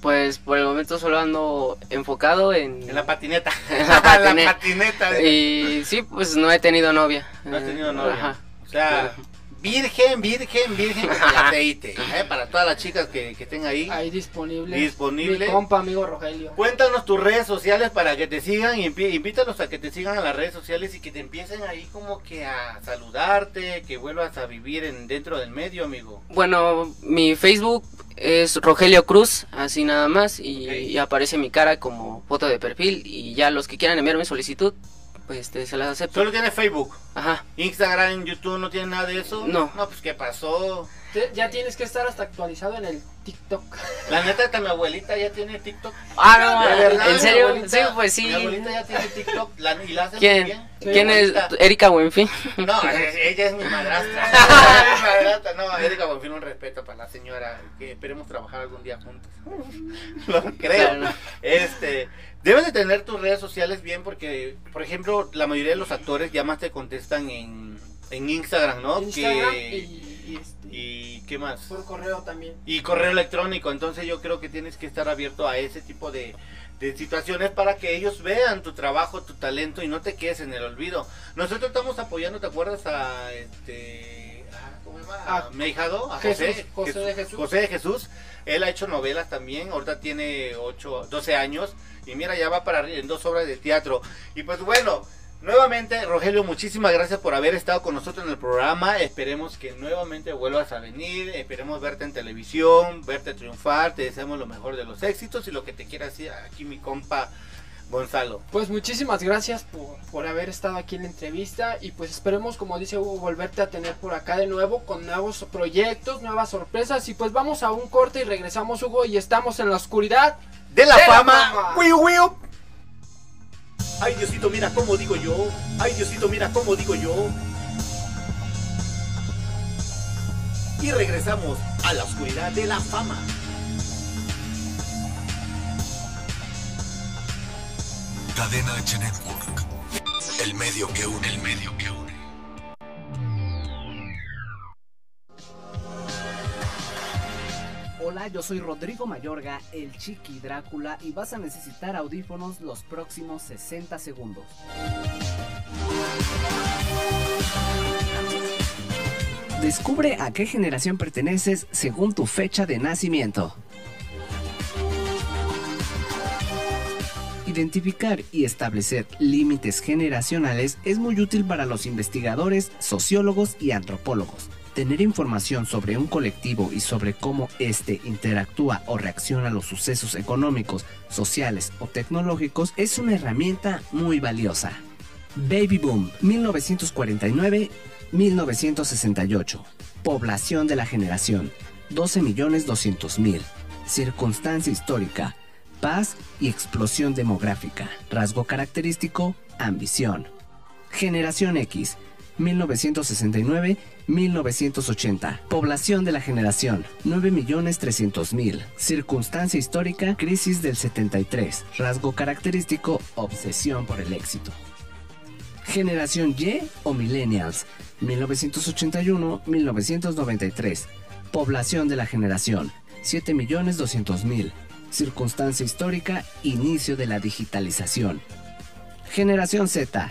Pues por el momento solo ando enfocado en... En la patineta. En la patineta. la patineta. Y sí, pues no he tenido novia. No has tenido Eh, novia. Ajá. O sea, virgen, virgen, virgen el aceite. ¿eh? Para todas las chicas que, que estén ahí. Ahí disponible. Disponible. Mi compa, amigo Rogelio. Cuéntanos tus redes sociales para que te sigan y invítalos a que te sigan a las redes sociales y que te empiecen ahí como que a saludarte, que vuelvas a vivir en dentro del medio, amigo. Bueno, mi Facebook es Rogelio Cruz, así nada más, y, aparece mi cara como foto de perfil. Y ya los que quieran enviarme solicitud, pues este, se las acepto. Solo tienes Facebook, Ajá. Instagram, YouTube, ¿no tienes nada de eso? No. No, pues ¿qué pasó? Te- Ya tienes que estar hasta actualizado en el TikTok. La neta, hasta mi abuelita ya tiene TikTok. Ah, De no, verdad, ¿en mi serio? abuelita- Sí, pues sí. Mi abuelita ya tiene TikTok la- y la hace muy ¿Quién? bien. ¿Quién es? Erika Buenfin. No, es- ella es mi madrastra. Es mi madrastra. No, Erika Bonfil, un respeto para la señora. Que esperemos trabajar algún día juntos. Lo creo. Claro. Este, debes de tener tus redes sociales bien porque, por ejemplo, la mayoría de los actores ya más te contestan en, en Instagram, ¿no? Instagram Que- y qué más. por correo también. y correo electrónico. Entonces yo creo que tienes que estar abierto a ese tipo de, de situaciones para que ellos vean tu trabajo, tu talento y no te quedes en el olvido. Nosotros estamos apoyando, ¿te acuerdas a este... ah, ¿Cómo se llama? A A a Jesús, José, José de Jesús. José de Jesús. Él ha hecho novelas también, ahorita tiene 8, 12 años y mira, ya va para en dos obras de teatro. Y pues bueno, nuevamente Rogelio, muchísimas gracias por haber estado con nosotros en el programa. Esperemos que nuevamente vuelvas a venir, esperemos verte en televisión, verte triunfar, te deseamos lo mejor de los éxitos y lo que te quiera decir aquí mi compa Gonzalo. Pues muchísimas gracias por, por haber estado aquí en la entrevista y pues esperemos, como dice Hugo, volverte a tener por acá de nuevo con nuevos proyectos, nuevas sorpresas y pues vamos a un corte y regresamos Hugo y estamos en la oscuridad. De la De la fama, fama. wiu, wiu. Ay Diosito, mira cómo digo yo. Ay Diosito, mira cómo digo yo. Y regresamos a la oscuridad de la fama. Cadena H Network. El medio que une, el medio que une. Hola, yo soy Rodrigo Mayorga, el Chiqui Drácula, y vas a necesitar audífonos los próximos 60 segundos. Descubre a qué generación perteneces según tu fecha de nacimiento. Identificar y establecer límites generacionales es muy útil para los investigadores, sociólogos y antropólogos. Tener información sobre un colectivo y sobre cómo éste interactúa o reacciona a los sucesos económicos, sociales o tecnológicos es una herramienta muy valiosa. Baby Boom 1949-1968 Población de la generación 12.200.000 Circunstancia histórica Paz y explosión demográfica. Rasgo característico, ambición. Generación X, 1969-1980. Población de la generación, 9.300.000. Circunstancia histórica, crisis del 73. Rasgo característico, obsesión por el éxito. Generación Y o Millennials, 1981-1993. Población de la generación, 7.200.000. Circunstancia histórica, inicio de la digitalización. Generación Z,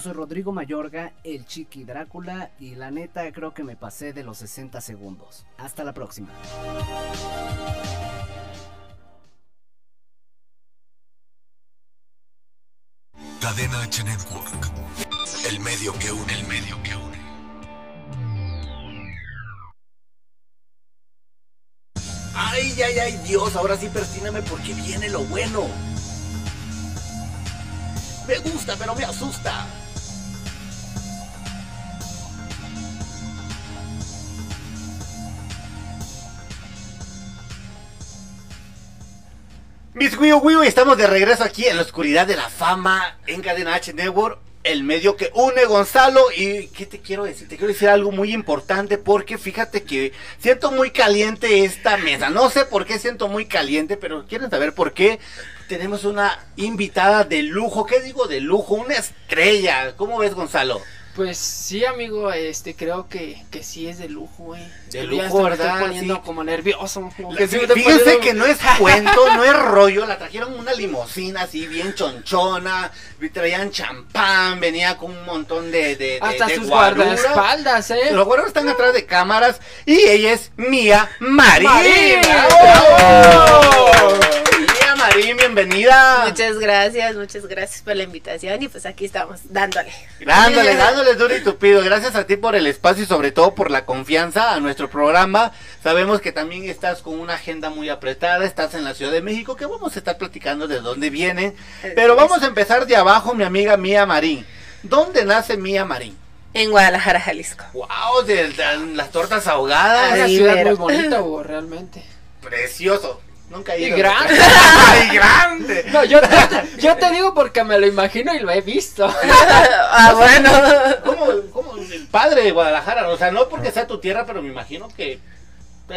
Soy Rodrigo Mayorga, el Chiqui Drácula, y la neta creo que me pasé de los 60 segundos. Hasta la próxima. Cadena H Network. El medio que une, el medio que une. Ay, ay, ay, Dios, ahora sí persíname porque viene lo bueno. Me gusta, pero me asusta. Mis Wiu Wiu, estamos de regreso aquí en la oscuridad de la fama en Cadena H Network. el medio que une Gonzalo y qué te quiero decir te quiero decir algo muy importante porque fíjate que siento muy caliente esta mesa. No sé por qué siento muy caliente pero quieren saber por qué tenemos una invitada de lujo. Qué digo de lujo una estrella. Cómo ves Gonzalo Pues sí, amigo, este creo que, que sí es de lujo, güey. De Yo ya lujo, me ¿verdad? Estoy poniendo Sí. como nervioso. como La- que sí me estoy Fíjense poniendo- que no es cuento, no es rollo. La trajeron una limusina así bien chonchona. Traían champán, venía con un montón de, de, de- Hasta de sus guardaespaldas, ¿eh? Los guardaespaldas están atrás de cámaras y ella es Mía ¡Bravo! Mía Marín, bienvenida. Muchas gracias, muchas gracias por la invitación y pues aquí estamos dándole. Dándole, dándole duro y tupido. Gracias a ti por el espacio y sobre todo por la confianza a nuestro programa. Sabemos que también estás con una agenda muy apretada, estás en la Ciudad de México, que vamos a estar platicando de dónde vienen. Pero vamos a empezar de abajo, mi amiga Mía Marín. ¿Dónde nace Mía Marín? En Guadalajara, Jalisco. Wow, de, de las tortas ahogadas. Una ciudad muy bonita, Hugo, realmente. Precioso. Nunca he Y grande. ¡Ay, grande! No, yo, yo te, yo te digo porque me lo imagino y lo he visto. ah, bueno. ¿Cómo, cómo el padre de Guadalajara? O sea, no porque sea tu tierra, pero me imagino que...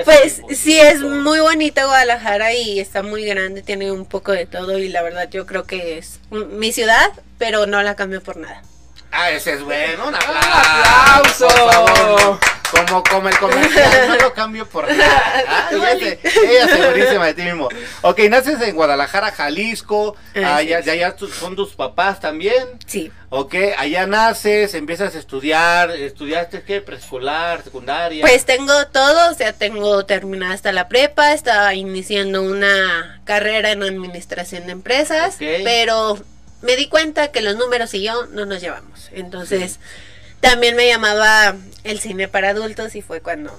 Pues sí, es muy bonita Guadalajara y está muy grande, tiene un poco de todo y la verdad yo creo que es mi ciudad, pero no la cambio por nada. Ah, ese es bueno, un ¡Aplauso! Por favor, como, como el comercial, no lo cambio por nada. Ah, ella, se- ella segurísima de ti mismo. Ok, naces en Guadalajara, Jalisco. Allá, ya tu- son tus papás también. Sí. Ok, allá naces, empiezas a estudiar. ¿Estudiaste qué? ¿Preescolar, secundaria? Pues tengo todo, o sea, tengo terminada hasta la prepa, estaba iniciando una carrera en administración de empresas, Ok. pero me di cuenta que los números y yo no nos llevamos. Entonces, también me llamaba el cine para adultos y fue cuando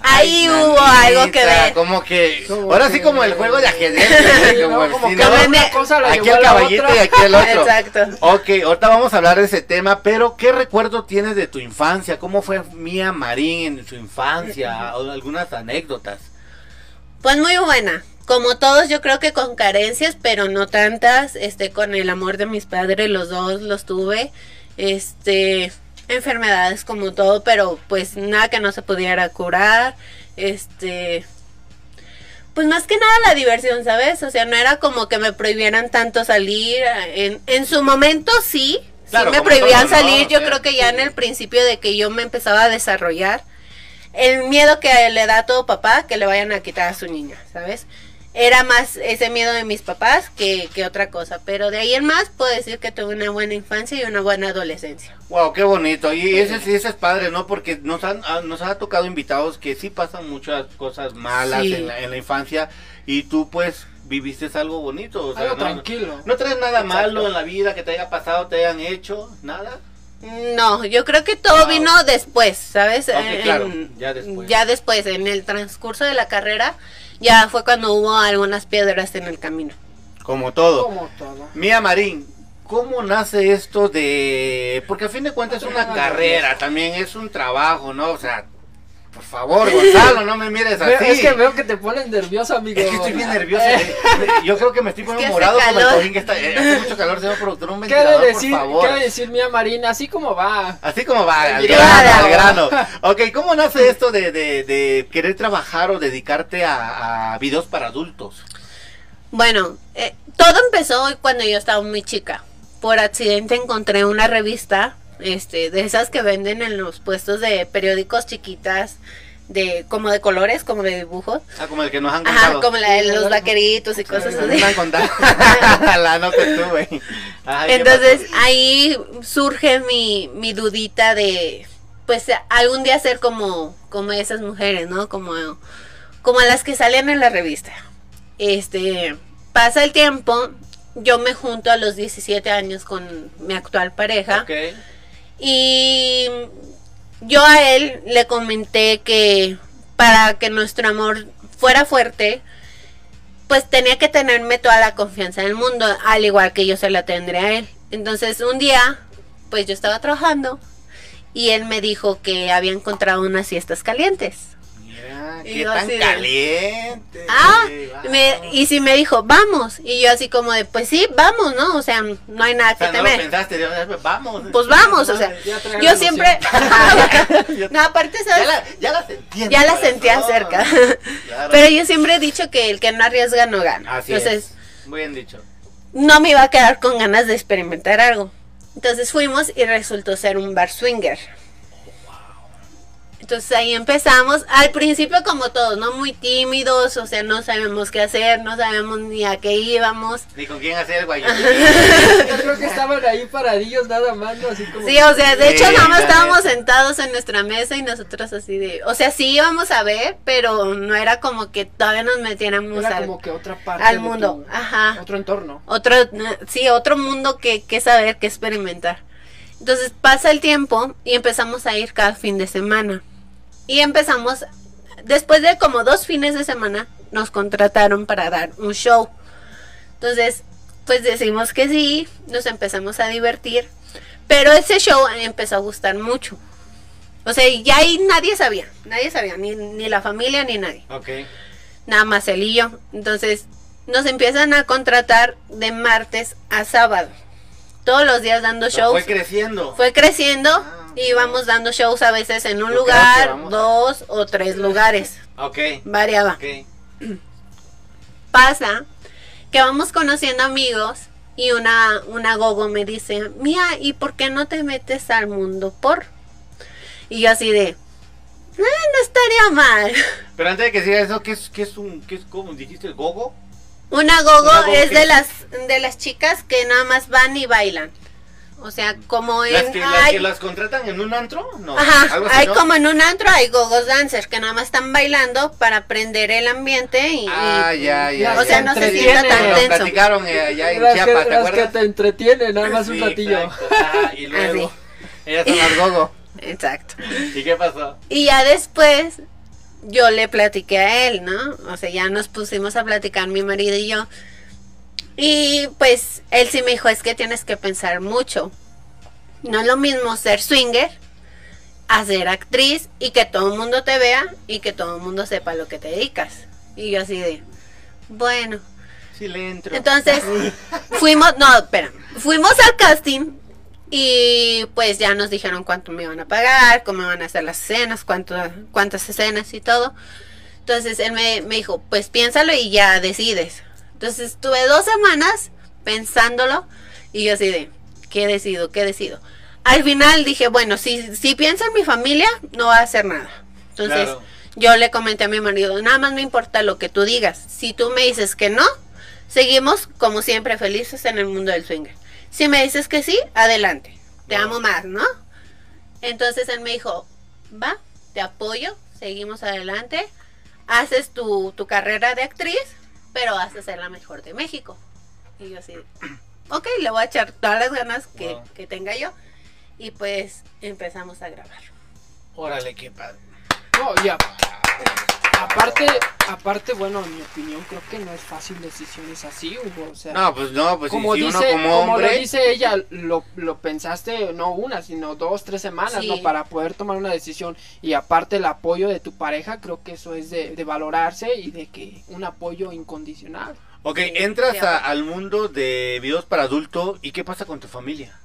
ahí Ay, hubo mamita, algo que ver. Como que. Ahora sí, como el juego de ajedrez. Sí, como ¿no? Como que ¿no? una cosa la Aquí el la caballito otra. y aquí el otro. Exacto. Ok, ahorita vamos a hablar de ese tema, pero ¿qué recuerdo tienes de tu infancia? ¿Cómo fue Mía Marín en su infancia? O algunas anécdotas. Pues muy buena. Como todos, yo creo que con carencias, pero no tantas. Este, con el amor de mis padres, los dos los tuve. Este, enfermedades como todo, pero pues nada que no se pudiera curar. Este, pues más que nada la diversión, ¿sabes? O sea, no era como que me prohibieran tanto salir. En, en su momento sí, Claro, sí me prohibían todo, ¿no? salir. O Yo sea, creo que ya en el principio de que yo me empezaba a desarrollar el miedo que le da a todo papá que le vayan a quitar a su niña, ¿sabes? Era más ese miedo de mis papás que, que otra cosa, pero de ahí en más puedo decir que tuve una buena infancia y una buena adolescencia. Wow, qué bonito. Y ese sí, ese es padre, ¿no? Porque nos han, ah, nos ha tocado invitados que sí pasan muchas cosas malas Sí. en, la, en la infancia y tú pues viviste algo bonito. O sea, Algo no, tranquilo. no traes nada Exacto. malo en la vida que te haya pasado, te hayan hecho, nada. No, yo creo que todo Wow. vino después, ¿sabes? En- claro, ya después. Ya después, en el transcurso de la carrera, ya fue cuando hubo algunas piedras en el camino. Como todo. Como todo. Mía Marín, ¿cómo nace esto de...? Porque a fin de cuentas es una carrera, también es un trabajo, ¿no? O sea, por favor, Gonzalo, no me mires así. Es que veo que te pones nervioso, amigo. Es que estoy bien nervioso. Eh. Yo creo que me estoy poniendo que morado como el cojín que está. eh, hace mucho calor, señor productor, un ¿Qué ha de ventilador, decir, por favor. qué decir Mía Marina? Así como va. Así como va, al grano, al grano. Ok, ¿cómo nace esto de, de, de querer trabajar o dedicarte a, a videos para adultos? Bueno, eh, todo empezó cuando yo estaba muy chica. Por accidente encontré una revista, este, de esas que venden en los puestos de periódicos chiquitas, de como de colores, como de dibujos. Ah, como el que nos han contado. Ajá, como la de los vaqueritos y cosas Nos así. han contado. La no que tuve. Ay, ¿qué Entonces ahí surge mi, mi dudita de, pues algún día ser como, como esas mujeres, ¿no? Como, como las que salen en la revista. Este, pasa el tiempo, yo me junto a los 17 años con mi actual pareja. Ok. Y yo a él le comenté que para que nuestro amor fuera fuerte, pues tenía que tenerme toda la confianza del mundo, al igual que yo se la tendré a él. Entonces un día, pues yo estaba trabajando y él me dijo que había encontrado unas siestas calientes. Ah, Y qué yo tan así de- caliente. Ah, me- y si me dijo, vamos. Y yo así como de, pues sí, vamos, ¿no? O sea, no hay nada O que sea, no lo temer. pensaste, ya, ya, vamos. Pues vamos, o sea, yo siempre... No, aparte, Ya ¿sabes? la, ya la sentí. en Ya la sentía cerca. Claro. Pero yo siempre he dicho que el que no arriesga no gana. Así Entonces, es. Muy bien dicho. no me iba a quedar con ganas de experimentar algo. Entonces fuimos y resultó ser un bar swinger. Entonces ahí empezamos, al principio como todos, ¿no? Muy tímidos, o sea, no sabemos qué hacer, no sabemos ni a qué íbamos. Ni con quién hacer el guayo. Yo creo que estaban ahí paradillos nada más, ¿no? Así como... Sí, o sea, de hecho Sí, nada más estábamos sentados en nuestra mesa y nosotros así de... O sea, sí íbamos a ver, pero no era como que todavía nos metiéramos Era al, como que otra parte al mundo. tu- Ajá. Otro entorno. otro sí otro mundo que, que saber que experimentar entonces pasa el tiempo y empezamos a ir cada fin de semana y empezamos después de como dos fines de semana nos contrataron para dar un show entonces pues decimos que sí nos empezamos a divertir pero ese show empezó a gustar mucho o sea ya ahí nadie sabía nadie sabía ni, ni la familia ni nadie Ok. nada más él y yo. Entonces nos empiezan a contratar de martes a sábado. Todos los días dando shows. Fue creciendo. Fue creciendo Ah, y íbamos dando shows a veces en un lugar, vamos a- dos o tres lugares. Ok. Variaba. Ok. Pasa que vamos conociendo amigos y una, una gogo me dice, Mía, ¿y por qué no te metes al mundo por? Y yo así de, "Ah, no estaría mal. Pero antes de que siga eso, ¿qué es, qué es un, qué es como dijiste, gogo? Una gogo Una gogo es que- de las de las chicas que nada más van y bailan. O sea, como en Las que, las hay, que las contratan en un antro, no. ajá, algo así, hay ¿no? como en un antro hay gogos dancers que nada más están bailando para aprender el ambiente y, Ah, y- ya, ya. o sea, no se sienta tan tenso. platicaron eh, allá en Las Chiapas, que, ¿te las que acuerdas? te entretienen, nada más un Sí, ratillo. exacto. Ajá, y luego, ellas son las gogo. Exacto. ¿Y qué pasó? Y ya después yo le platiqué a él, ¿no? O sea, ya nos pusimos a platicar mi marido y yo. Y pues él sí me dijo, es que tienes que pensar mucho. No es lo mismo ser swinger, a ser actriz y que todo el mundo te vea y que todo el mundo sepa lo que te dedicas. Y yo así de, bueno. Sí le entro. Entonces, fuimos, no, espera, fuimos al casting y pues ya nos dijeron cuánto me iban a pagar, cómo iban a hacer las escenas, cuánto, cuántas escenas y todo. Entonces él me, me dijo, pues piénsalo y ya decides. Entonces estuve dos semanas pensándolo y yo así de, ¿qué decido? ¿Qué decido? Al final dije, bueno, si, si pienso en mi familia, no va a hacer nada. Entonces Claro. yo le comenté a mi marido, nada más me importa lo que tú digas. Si tú me dices que no, seguimos como siempre felices en el mundo del swinger. Si me dices que sí, adelante. Te amo más, ¿no? Entonces él me dijo, va, te apoyo, seguimos adelante, haces tu, tu carrera de actriz, pero vas a ser la mejor de México. Y yo así, ok, le voy a echar todas las ganas que, Wow. que tenga yo. Y pues empezamos a grabar. Órale, qué padre. No, ya. Aparte, aparte, bueno, en mi opinión, creo que no es fácil decisiones así, Hugo. O sea, No, pues no, pues como si dice, uno como como lo hombre. dice ella, lo, lo pensaste no una, sino dos, tres semanas, Sí. ¿no? Para poder tomar una decisión. Y aparte el apoyo de tu pareja, creo que eso es de, de valorarse y de que un apoyo incondicional. Ok, Sí, entras a- al mundo de videos para adulto y qué pasa con tu familia.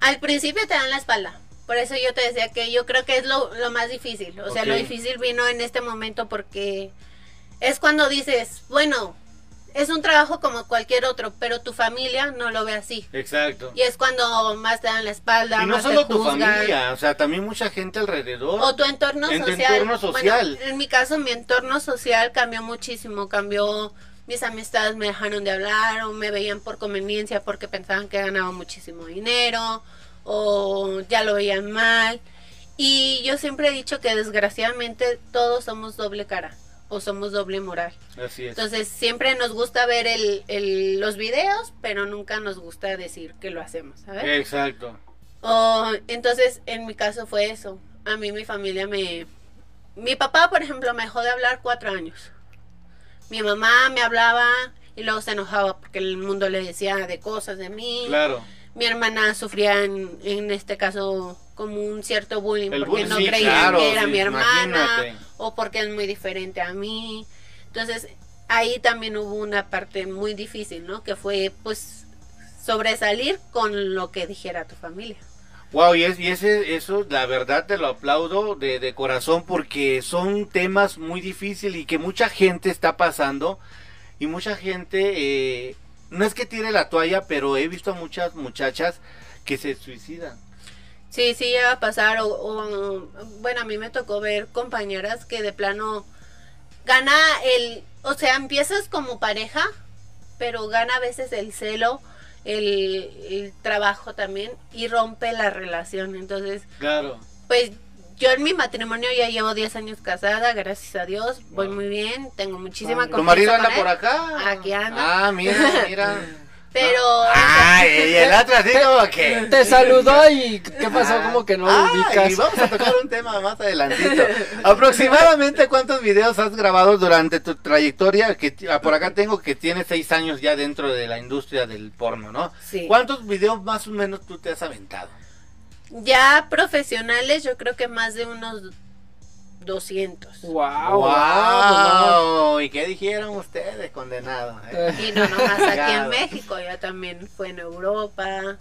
Al principio te dan la espalda. Por eso yo te decía que yo creo que es lo, lo más difícil. O sea, lo difícil vino en este momento porque es cuando dices, bueno, es un trabajo como cualquier otro, pero tu familia no lo ve así. Exacto. Y es cuando más te dan la espalda, Y no más solo te tu familia, o sea, también mucha gente alrededor. O tu entorno En tu social. entorno social. Bueno, en mi caso, mi entorno social cambió muchísimo. Cambió, mis amistades me dejaron de hablar o me veían por conveniencia porque pensaban que ganaba muchísimo dinero o ya lo veían mal. Y yo siempre he dicho que desgraciadamente todos somos doble cara o somos doble moral. Así es. Entonces siempre nos gusta ver el, el- los videos, pero nunca nos gusta decir que lo hacemos, ¿sabes? Exacto. Oh, entonces, en mi caso fue eso. A mí mi familia me... Mi papá, por ejemplo, me dejó de hablar cuatro años. Mi mamá me hablaba y luego se enojaba porque el mundo le decía de cosas de mí. Claro. Mi hermana sufría en, en este caso como un cierto bullying El porque bullying, no sí, claro, que era sí, mi hermana imagínate. o porque es muy diferente a mí. Entonces, ahí también hubo una parte muy difícil, ¿no? Que fue, pues, sobresalir con lo que dijera tu familia. Wow, y, es, y ese, eso, la verdad te lo aplaudo de, de corazón porque son temas muy difíciles y que mucha gente está pasando y mucha gente, eh, no es que tire la toalla, pero he visto a muchas muchachas que se suicidan. Sí, sí, llega a pasar. O, o, bueno, a mí me tocó ver compañeras que de plano gana el. O sea, empiezas como pareja, pero gana a veces el celo, el, el trabajo también y rompe la relación. Entonces, Claro. pues yo en mi matrimonio ya llevo 10 años casada, gracias a Dios, voy muy bien, tengo muchísima ¿Tu marido confianza anda por acá? Aquí anda. Ah, mira, mira. Pero Ay, y el otro así como que... Te saludó y ¿qué pasó? Como que no lo Ah, ubicas. y vamos a tocar un tema más adelantito. Aproximadamente cuántos videos has grabado durante tu trayectoria, que ah, por acá tengo que tienes seis años ya dentro de la industria del porno, ¿no? Sí. ¿Cuántos videos más o menos tú te has aventado? Ya profesionales yo creo que más de unos 200. Wow, ¡Wow! ¿Y qué dijeron ustedes, condenados? eh? Y no nomás aquí en. México, ya también fue en Europa,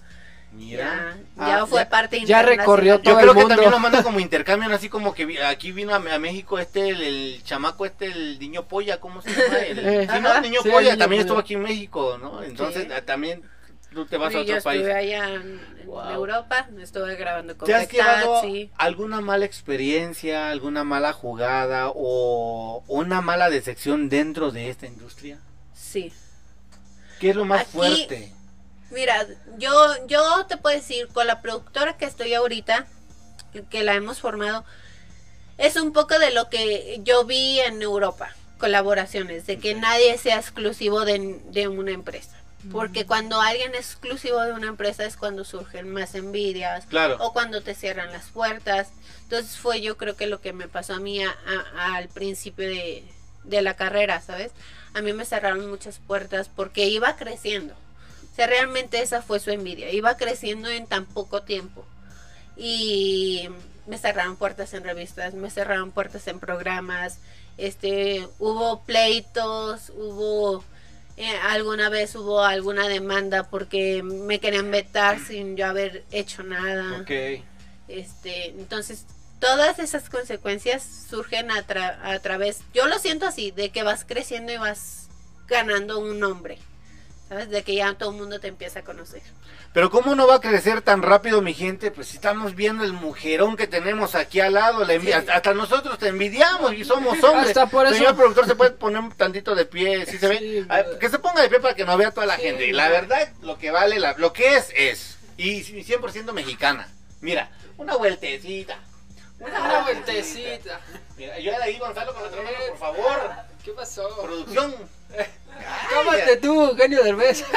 Mira. ya, ya Ah, fue ya- parte ya internacional. recorrió Yo todo creo el que también lo mandan como intercambio, así como que vi- aquí vino a, a México este, el, el chamaco este, el niño polla, ¿cómo se llama? El, Eh, sí, ¿no? El niño Sí, el polla niño también polla. estuvo aquí en México, ¿no? Entonces Sí. también tú te vas Sí, a yo otro país. estuve allá en. Europa, estuve grabando con ¿Te has llevado sí. alguna mala experiencia, alguna mala jugada o una mala decepción dentro de esta industria? Sí. ¿Qué es lo más Aquí- fuerte? Mira, yo, yo te puedo decir, con la productora que estoy ahorita, que la hemos formado, es un poco de lo que yo vi en Europa, colaboraciones, de que nadie sea exclusivo de, de una empresa. Porque cuando alguien es exclusivo de una empresa es cuando surgen más envidias Claro. o cuando te cierran las puertas. Entonces fue yo creo que lo que me pasó a mí a- a- al principio de, de la carrera, ¿sabes? A mí me cerraron muchas puertas porque iba creciendo. O sea, realmente esa fue su envidia. Iba creciendo en tan poco tiempo. Y me cerraron puertas en revistas, me cerraron puertas en programas. Este, hubo pleitos, hubo eh, alguna vez hubo alguna demanda porque me querían vetar sin yo haber hecho nada. Este, entonces todas esas consecuencias surgen a, tra- a través, yo lo siento así, de que vas creciendo y vas ganando un nombre. ¿Sabes? De que ya todo el mundo te empieza a conocer. Pero ¿cómo no va a crecer tan rápido mi gente? Pues si estamos viendo el mujerón que tenemos aquí al lado, la envi- hasta, hasta nosotros te envidiamos y somos hombres. Hasta por eso- Señor productor, ¿se puede poner un tantito de pie? ¿Sí se ve? Sí, A ver, que se ponga de pie para que nos vea toda la Sí, gente. Y la verdad, lo que vale, la- lo que es, es. Y 100% mexicana. Mira, una vueltecita. Una vueltecita. Mira, yo de ahí, Gonzalo, con la otra mano, por favor. ¿Qué pasó? Producción. Cálmate tú, Eugenio Derbez.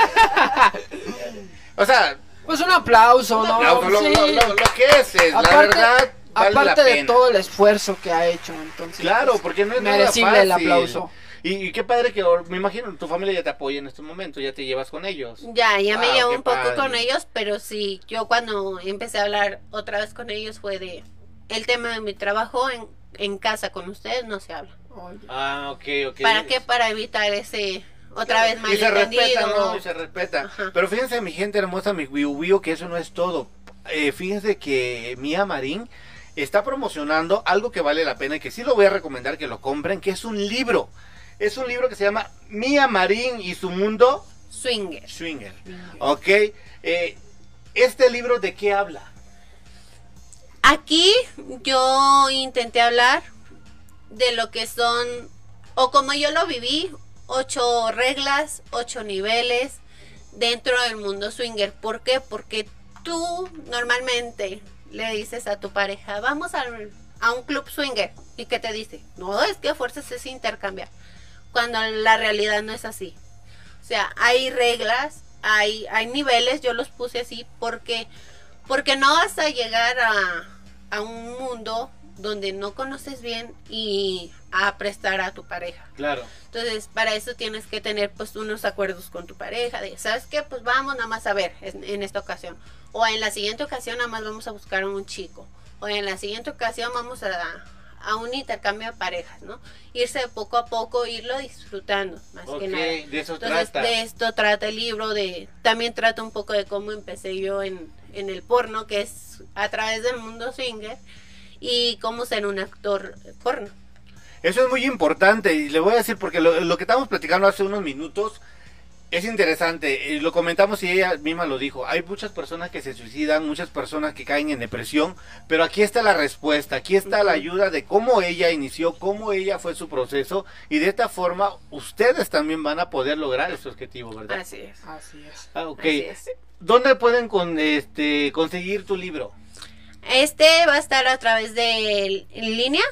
O sea, Pues un aplauso, un ¿no? aplauso, lo, Sí. lo- lo- lo que es, es, la Aparte- verdad, vale la Aparte de pena. todo el esfuerzo que ha hecho, entonces. Claro, pues, porque no es nada merecible el fácil. aplauso. Y, y qué padre que me imagino tu familia ya te apoya en estos momentos, ya te llevas con ellos. Ya, ya me Wow, llevo qué un poco padre. con ellos, pero sí, yo cuando empecé a hablar otra vez con ellos fue de el tema de mi trabajo en, en casa con ustedes no se habla. Oye. Ah, ok, ok. ¿Para qué? Para evitar ese otra vez Y se respeta. ¿no? Y se respeta. Ajá. Pero fíjense, mi gente hermosa, mi Wiu Wiu, que eso no es todo. Eh, fíjense que Mía Marín está promocionando algo que vale la pena y que sí lo voy a recomendar que lo compren, que es un libro. Es un libro que se llama Mía Marín y su mundo Swinger. swinger. Ok. eh, este libro de qué habla? Aquí yo intenté hablar de lo que son, o como yo lo viví, ocho reglas, ocho niveles dentro del mundo swinger. ¿Por qué? Porque tú normalmente le dices a tu pareja, vamos al- a un club swinger. ¿Y qué te dice? No, es que a fuerzas es intercambiar. Cuando la realidad no es así. O sea, hay reglas, hay, hay niveles, yo los puse así porque, porque no vas a llegar a, a un mundo donde no conoces bien y a prestar a tu pareja. Claro. Entonces, para eso tienes que tener pues unos acuerdos con tu pareja, de, ¿sabes qué? Pues vamos nada más a ver en, en esta ocasión. O en la siguiente ocasión nada más vamos a buscar a un chico. O en la siguiente ocasión vamos a, a un intercambio de parejas, ¿no? Irse poco a poco, irlo disfrutando, más Ok, que nada. de eso Entonces, trata. de esto trata el libro, de también trata un poco de cómo empecé yo en, en el porno, que es a través del mundo swinger, y cómo ser un actor porno. Eso es muy importante y le voy a decir porque lo, lo que estábamos platicando hace unos minutos es interesante. y Lo comentamos y ella misma lo dijo. Hay muchas personas que se suicidan, muchas personas que caen en depresión, pero aquí está la respuesta, aquí está la ayuda de cómo ella inició, cómo ella fue su proceso y de esta forma ustedes también van a poder lograr ese objetivo, ¿verdad? Así es. Así es. Ah, ok. Así es. ¿Dónde pueden con, este, conseguir tu libro? Este va a estar a través de en línea,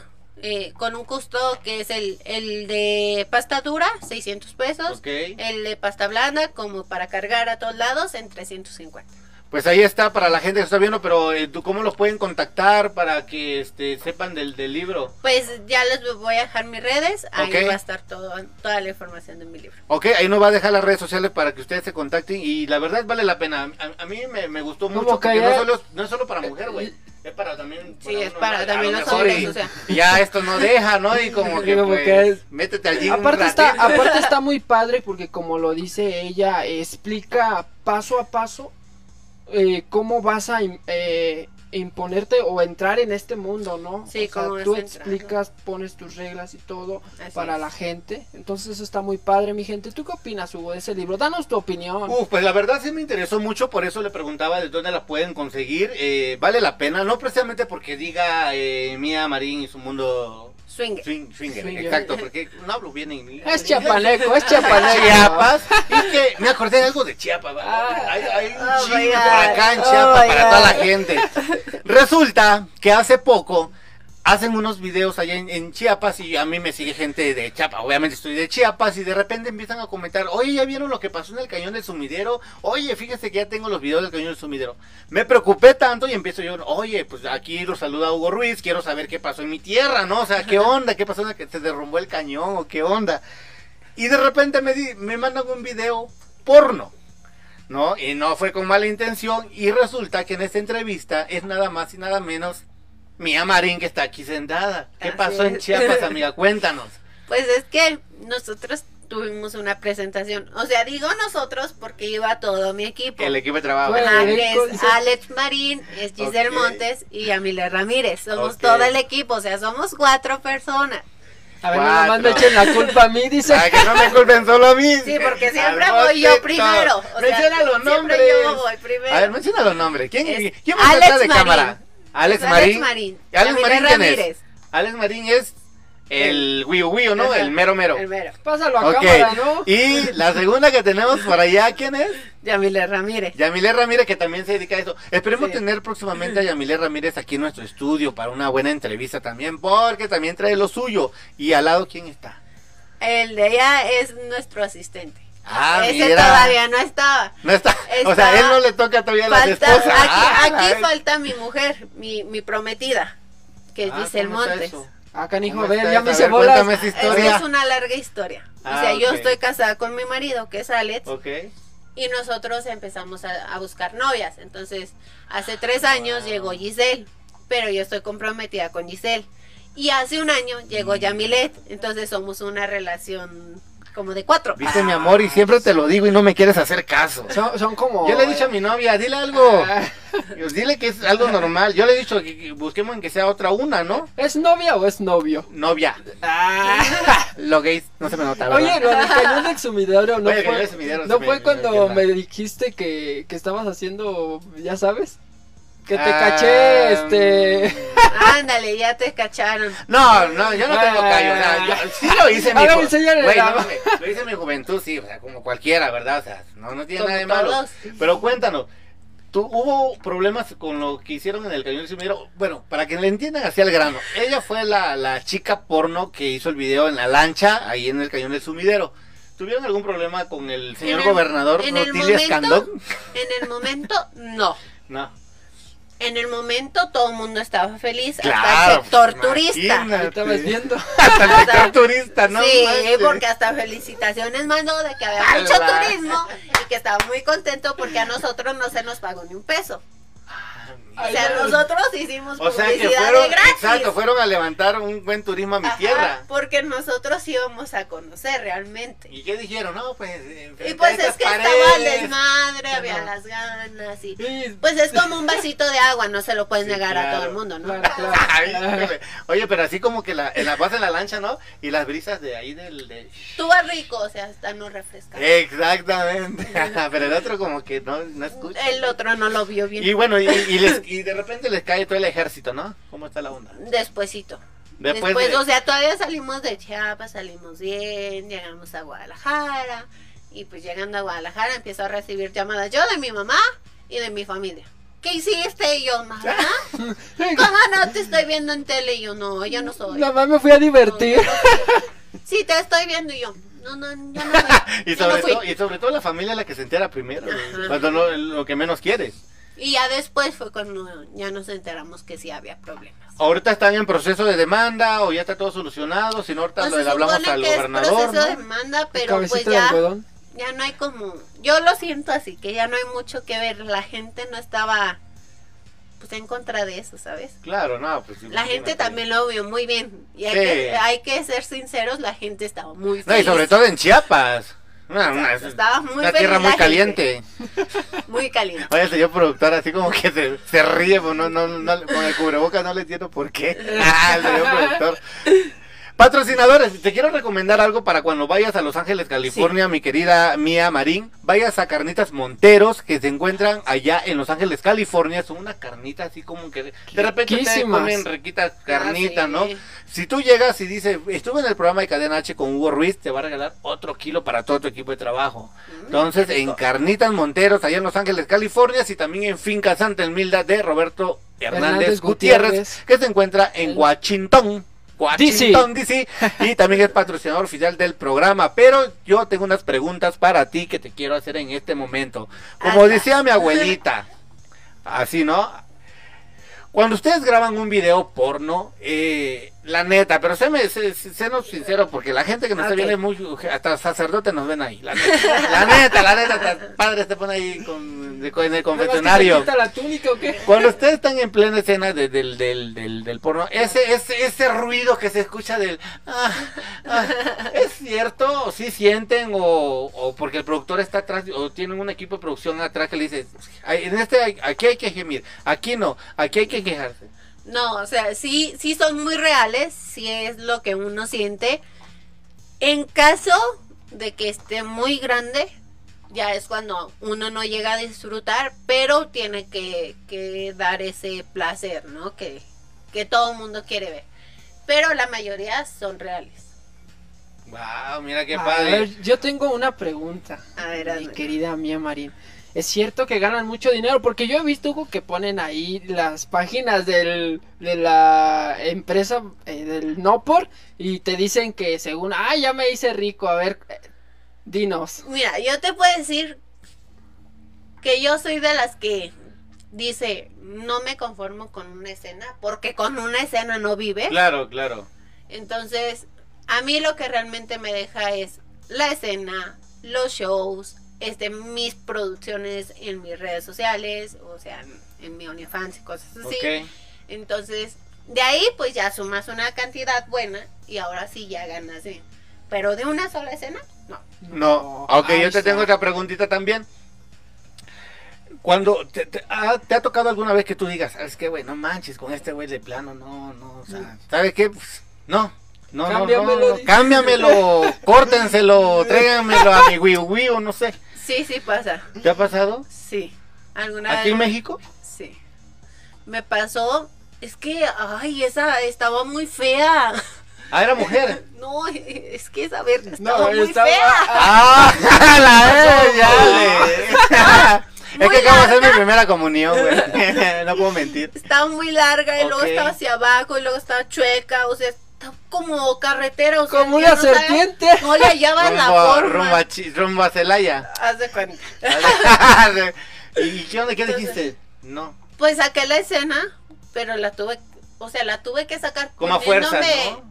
eh, con un costo que es el, el de pasta dura, 600 pesos. El de pasta blanda, como para cargar a todos lados, en 350. Pues ahí está para la gente que está viendo, pero eh, ¿tú ¿cómo los pueden contactar para que este, sepan del, del libro? Pues ya les voy a dejar mis redes, ahí va a estar todo, toda la información de mi libro. Ok, ahí nos va a dejar las redes sociales para que ustedes se contacten y la verdad vale la pena. A, a mí me, me gustó mucho porque que no, ya- solo, no es solo para mujer, güey. Es para también... Sí, es para también los hombres, y- o sea. y ya esto no deja, ¿no? Y como que, Como pues, que es- métete allí un Aparte está, aparte está muy padre porque como lo dice ella, explica paso a paso eh, cómo vas a eh, imponerte o entrar en este mundo, ¿no? Sí, o sea, cómo vas tú a entrar. explicas, pones tus reglas y todo Así para es. la gente. Entonces eso está muy padre, mi gente. ¿Tú qué opinas, Hugo, de ese libro? Danos tu opinión. Uf, pues la verdad sí me interesó mucho, por eso le preguntaba de dónde la pueden conseguir. Eh, vale la pena, no precisamente porque diga eh, Mía Marín y su mundo Swinger. swing, swinger, Swinger. exacto, porque no hablo bien inglés. es chiapaneco, es chiapaneco. Chiapas. Y que me acordé de algo de Chiapas. Ah. hay, hay un Oh, chingo por acá en Oh, Chiapas my para toda la gente. Resulta que hace poco hacen unos videos allá en, en Chiapas y a mí me sigue gente de Chiapas. Obviamente estoy de Chiapas y de repente empiezan a comentar, oye, ¿ya vieron lo que pasó en el cañón del sumidero? Oye, fíjese que ya tengo los videos del cañón del sumidero. Me preocupé tanto y empiezo yo, oye, pues aquí lo saluda Hugo Ruiz, quiero saber qué pasó en mi tierra, ¿no? O sea, ¿qué onda? ¿Qué pasó en que se derrumbó el cañón o qué onda? Y de repente me, di- me mandan un video porno. ¿No? Y no fue con mala intención. Y resulta que en esta entrevista es nada más y nada menos Mía Marín que está aquí sentada. ¿Qué Así pasó en es. Chiapas, amiga? Cuéntanos. Pues es que nosotros tuvimos una presentación. O sea, digo nosotros porque iba todo mi equipo. El equipo de trabajo. Bueno, Ajá, el que equipo, es dice- Alex Marín, es Giselle Ok. Montes y Yamile Ramírez. Somos Ok. todo el equipo, o sea, somos cuatro personas. A ver, nada más me echen la culpa a mí, dice. Para que no me culpen solo a mí. Sí, porque siempre voy yo primero. O sea, menciona los siempre nombres. yo voy primero. A ver, menciona los nombres. ¿Quién, Es ¿quién va a Alex estar de Marín. cámara? Alex Marín. Marín. ¿Alex Marín quién es? Ramírez. Alex Marín es el Wii Wii, ¿no? Ajá, El mero mero. El mero. Pásalo a Ok. cámara, ¿no? Y la segunda que tenemos por allá, ¿quién es? Yamile Ramírez. Yamile Ramírez, que también se dedica a eso. Esperemos Sí. tener próximamente a Yamile Ramírez aquí en nuestro estudio para una buena entrevista también, porque también trae lo suyo. Y al lado, ¿quién está? El de ella es nuestro asistente. Ah, Ese mira. todavía no estaba. No está. O Está- sea, a él no le toca todavía la esposa. aquí, Ah, aquí la- falta mi mujer, mi, mi prometida, que es Ah, Giselle ¿cómo está Montes. Acá, hijo, ¿Cómo a ver, ya me hice bolas. cuéntame esa historia. es una larga historia. Ah, o sea, yo estoy casada con mi marido, que es Alex, Ok. y nosotros empezamos a, a buscar novias. Entonces, hace tres años llegó Giselle, pero yo estoy comprometida con Giselle. Y hace un año llegó Yamilet, entonces somos una relación como de cuatro. Viste, mi amor, y siempre te lo digo y no me quieres hacer caso. Son, son como. Yo le he dicho a mi novia, dile algo. Ah, Dile que es algo normal. Yo le he dicho que que busquemos en que sea otra una, ¿no? ¿Es novia o es novio? Novia. Ah. Lo gays no se me nota, ¿verdad? Oye, lo del cañón del sumidero no Oye, fue, sumidero no fue me- cuando me me dijiste que, que estabas haciendo, ya sabes, que te Ah, caché, este... Ándale, ya te cacharon. No, no, yo no tengo callo. Yo sí lo hice en mi ver, ju- enséñale Güey, la- no lo hice en mi juventud, sí, o sea, como cualquiera, ¿verdad? O sea, no, no tiene Como nada de malo. todos. Pero cuéntanos, ¿tú, ¿hubo problemas con lo que hicieron en el cañón del sumidero? Bueno, para que le entiendan así al grano, ella fue la, la chica porno que hizo el video en la lancha, ahí en el cañón del sumidero. ¿Tuvieron algún problema con el señor En el- gobernador en el Rutilio momento- Escandón? En el momento, no. No. En el momento todo el mundo estaba feliz, hasta el sector pues, turista. Ahí imagínate. estabas viendo. Hasta el sector turista, ¿no? sí, manches. porque hasta felicitaciones mandó de que había mucho turismo y que estaba muy contento porque a nosotros no se nos pagó ni un peso. O sea, nosotros hicimos O sea que publicidad fueron, de gratis. exacto, fueron a levantar un buen turismo a mi Ajá, tierra. Porque nosotros íbamos a conocer realmente. ¿Y qué dijeron? No, pues. enfrentar Y pues es que estaba el desmadre, había las ganas y... Sí, Pues es como un vasito de agua, no se lo puedes Sí, negar a todo el mundo, ¿no? claro, claro. Ay, híjole. Oye, pero así como que la, en la vas en la lancha, ¿no? Y las brisas de ahí del. de- Tú vas rico, o sea, hasta no refresca. Exactamente. pero el otro como que no, no escucha. El otro no lo vio bien. Y bueno, y, y les- y de repente les cae todo el ejército, ¿no? ¿Cómo está la onda? Despuésito. Después, Después, de- o sea, todavía salimos de Chiapas, salimos bien, llegamos a Guadalajara. Y pues llegando a Guadalajara empiezo a recibir llamadas yo de mi mamá y de mi familia. ¿Qué hiciste? Y yo, mamá, ¿cómo no te estoy viendo en tele? Y yo, no, yo no soy. Más me fui a divertir. No, no. Sí, te estoy viendo y yo, no, no, yo no fui. y, Yo no sobre fui. todo, y sobre todo la familia es la que se entera primero, Ajá. cuando lo que menos quieres. Y ya después fue cuando ya nos enteramos que sí había problemas. Ahorita están en proceso de demanda o ya está todo solucionado, si no ahorita Pues le se hablamos al que es gobernador, proceso de ¿no? demanda, pero pues de ya, ya no hay como, yo lo siento así, que ya no hay mucho que ver, la gente no estaba pues en contra de eso, ¿sabes? Claro, no, pues La gente también lo vio muy bien y hay, Sí. que, hay que ser sinceros, la gente estaba muy No, feliz. y sobre todo en Chiapas. Una, una- Estaba muy una feliz tierra muy caliente. Muy caliente. Oye, el señor productor así como que se, se ríe, pues no, no, no, con el cubrebocas no le entiendo por qué. Ah, el señor productor. Patrocinadores, te quiero recomendar algo para cuando vayas a Los Ángeles, California, mi querida Mía Marín. Vayas a Carnitas Monteros, que se encuentran allá en Los Ángeles, California. Son una carnita así como que de, repente te comen riquitas carnitas, Ah, sí. ¿no? Si tú llegas y dices, estuve en el programa de Cadena H con Hugo Ruiz, te va a regalar otro kilo para todo tu equipo de trabajo. Entonces, en Carnitas Monteros, allá en Los Ángeles, California, y también en Finca Santa Emilda de Roberto Hernández, Hernández Gutiérrez, Gutiérrez. que se encuentra en Washington. Washington DC y también es patrocinador oficial del programa. Pero yo tengo unas preguntas para ti que te quiero hacer en este momento. Como decía mi abuelita, así, ¿no? Cuando ustedes graban un video porno, eh, la neta, pero séme, sé, sé- sénos sinceros, porque la gente que nos está Ok. viendo es muy, hasta sacerdotes nos ven ahí, la neta, la neta, la neta, hasta padres te ponen ahí con, de- en el Nada más que confesionario. la túnica o qué? Cuando ustedes están en plena escena de- del, del, del, del porno, ese, ese, ese ruido que se escucha del... ah, ah, ¿Es cierto? ¿O sí sienten? O, o porque el productor está atrás, o tienen un equipo de producción atrás que le dice, "Ay, en este, aquí hay que gemir, aquí no, aquí hay que quejarse. No, o sea, sí, sí son muy reales, sí es lo que uno siente. En caso de que esté muy grande, ya es cuando uno no llega a disfrutar, pero tiene que, que dar ese placer, ¿no? Que, que todo el mundo quiere ver. Pero la mayoría son reales. Wow, mira qué A padre. ver, yo tengo una pregunta. A ver, mi querida Mía Marín. Es cierto que ganan mucho dinero porque yo he visto Hugo, que ponen ahí las páginas del, de la empresa eh, del Nopor y te dicen que según, ah, ya me hice rico, a ver, eh, dinos. Mira, yo te puedo decir que yo soy de las que dice, no me conformo con una escena, porque con una escena no vive. Claro, claro. Entonces, a mí lo que realmente me deja es la escena, los shows, este, mis producciones en mis redes sociales, o sea, en, en mi OnlyFans y cosas así. Ok. Entonces, de ahí pues ya sumas una cantidad buena y ahora sí ya ganas bien. Pero de una sola escena, no. No, ok, ahí yo te tengo otra preguntita también. Cuando te, te- ah, ¿te ha tocado alguna vez que tú digas, es que güey, no manches con este güey de plano, no, no, o sea, ¿sabes qué? Pues, no, no, no, no, Cámbiamelo, no, cámbiamelo, córtenselo, tráiganmelo a mi Wii Wii o no sé. Sí, sí pasa. ¿Te ha pasado? Sí. ¿Alguna ¿Aquí en? México? Sí. Me pasó, es que, ay, esa estaba muy fea. Ah, era mujer. No, es que esa verga No, estaba muy estaba- fea. Ah, la. Es que acabo de hacer mi primera comunión, güey. No puedo mentir. Estaba muy larga y luego estaba hacia abajo y luego estaba chueca, o sea, como carretera, o sea, Como una no serpiente. No le hallaban la forma. rumbo a, Chi- rumbo a Celaya. Haz de cuenta. ¿Y qué onda? ¿Qué Entonces- dijiste? No. Pues saqué la escena, pero la tuve, o sea, la tuve que sacar Como a fuerza.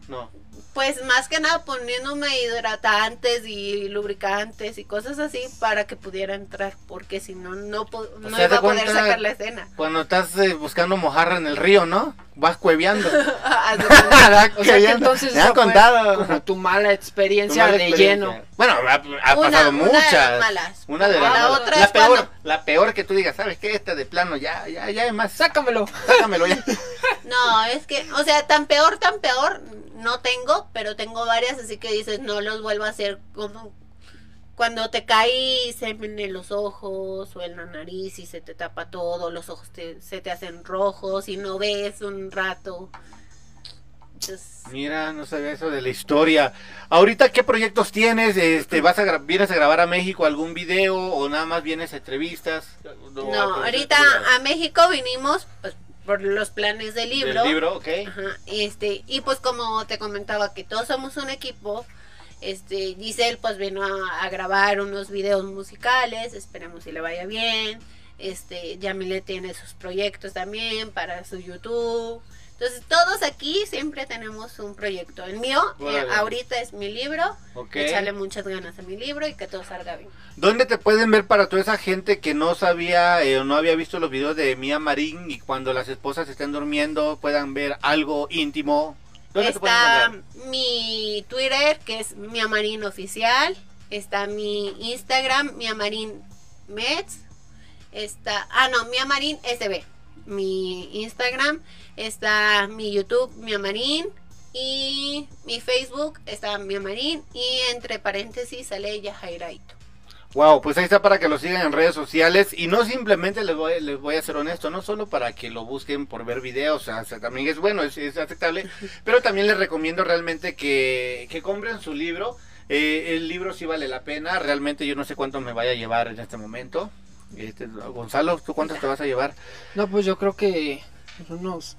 No. Pues más que nada poniéndome hidratantes y lubricantes y cosas así para que pudiera entrar, porque si no, no, no sea, iba de a poder sacar la escena. Cuando estás eh, buscando mojarra en el río, ¿no? Vas cueveando. O de sea que entonces Me han contado. como tu mala experiencia Tu mala de experiencia. lleno. Bueno, ha, ha Una- pasado una de muchas. las malas. Una de La las malas. otra la es peor, cuando- la peor que tú digas, ¿sabes qué? Esta de plano, ya, ya, ya es más. Sácamelo. Sácamelo ya. No, es que, o sea, tan peor, tan peor, no tengo, pero tengo varias, así que dices, no los vuelvo a hacer como cuando te cae semen en los ojos o en la nariz y se te tapa todo, los ojos te- se te hacen rojos y no ves un rato. Entonces, Mira, no sabía eso de la historia. Ahorita, ¿qué proyectos tienes? Este, ¿vas a ¿Vienes a grabar a México algún video o nada más vienes a entrevistas? no, ahorita a México vinimos pues, por los planes del libro. Del libro, ok. Ajá, este, y pues como te comentaba que todos somos un equipo, este, Giselle pues vino a, a grabar unos videos musicales, esperemos si le vaya bien, este, Yamile tiene sus proyectos también para su YouTube, entonces todos aquí siempre tenemos un proyecto, el mío eh, Órale. ahorita es mi libro, Ok. echarle muchas ganas a mi libro y que todo salga bien. ¿Dónde te pueden ver para toda esa gente que no sabía eh, o no había visto los videos de Mía Marín y cuando las esposas estén durmiendo puedan ver algo íntimo? ¿Dónde te pueden Está mi Twitter, que es Miamarín Oficial. Está mi Instagram, Miamarín Mets. Está, ah, no, Miamarín SB. Mi Instagram. Está mi YouTube, Miamarín. Y mi Facebook está Miamarín. Y entre paréntesis sale Yajairaito. Wow, pues ahí está para que lo sigan en redes sociales y no simplemente les voy, les voy a ser honesto, no solo para que lo busquen por ver videos, o sea, también es bueno, es, es aceptable, pero también les recomiendo realmente que, que compren su libro. Eh, el libro sí vale la pena, realmente yo no sé cuánto me vaya a llevar en este momento. Este, Gonzalo, ¿tú cuántos te vas a llevar? No, pues yo creo que unos unos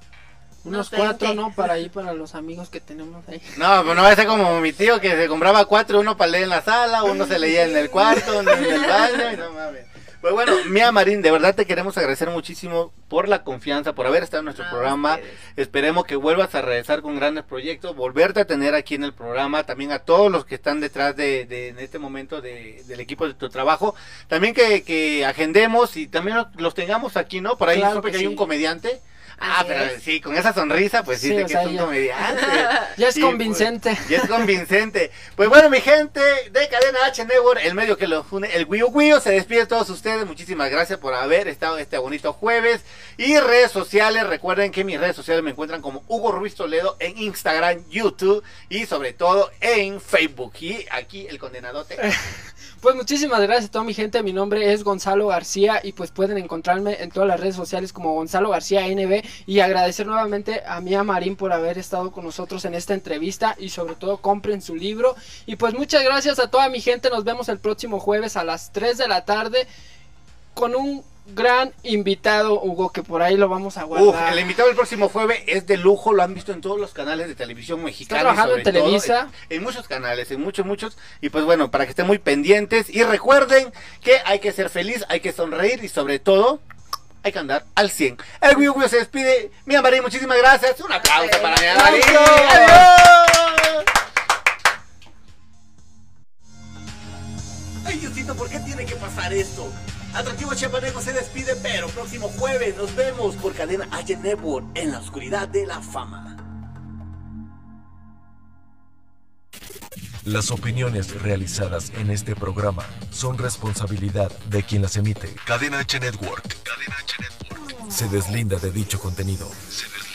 Unos 20. cuatro, ¿no? Para ahí, para los amigos que tenemos ahí. No, pues no va a ser como mi tío que se compraba cuatro, uno para leer en la sala, uno se leía en el cuarto, uno en el baño, y no mames. Pues bueno, Mía Marín, de verdad te queremos agradecer muchísimo por la confianza, por haber estado en nuestro A programa. ustedes. Esperemos que vuelvas a regresar con grandes proyectos, volverte a tener aquí en el programa, también a todos los que están detrás de, de- en este momento de- del equipo de tu trabajo, también que, que agendemos y también los, los tengamos aquí, ¿no? Por ahí Claro supe que que hay sí. un comediante. Ah, pero sí, con esa sonrisa, pues sí, Sí, o que sea, es un ya- comediante. Ya es Sí, convincente. pues, ya es convincente. Pues bueno, mi gente de Cadena H Network, el medio que los une, el Wio Wio, se despide de todos ustedes. Muchísimas gracias por haber estado este bonito jueves. Y redes sociales, recuerden que mis redes sociales me encuentran como Hugo Ruiz Toledo en Instagram, YouTube y sobre todo en Facebook. Y aquí el condenadote. Pues muchísimas gracias a toda mi gente. Mi nombre es Gonzalo García y pues pueden encontrarme en todas las redes sociales como Gonzalo García NB y agradecer nuevamente a Mía Marín por haber estado con nosotros en esta entrevista y sobre todo compren su libro. Y pues muchas gracias a toda mi gente. Nos vemos el próximo jueves a las 3 de la tarde con un gran invitado, Hugo, que por ahí lo vamos a Uf, guardar. el invitado del próximo jueves es de lujo, lo han visto en todos los canales de televisión mexicana. trabajando en Televisa. en, en muchos canales, en muchos, muchos. Y pues bueno, para que estén muy pendientes. Y recuerden que hay que ser feliz, hay que sonreír y sobre todo hay que andar al 100. El Wii se despide. Mía Marín, muchísimas gracias. Un aplauso para Marín. ¡Aplauso! ¡Adiós! Ay, Diosito, ¿por qué tiene que pasar esto? Atractivo Chapaneco se despide, pero próximo jueves nos vemos por Cadena H Network en la oscuridad de la fama. Las opiniones realizadas en este programa son responsabilidad de quien las emite. Cadena H Network. Cadena H Network. Se deslinda de dicho contenido. Se deslinda.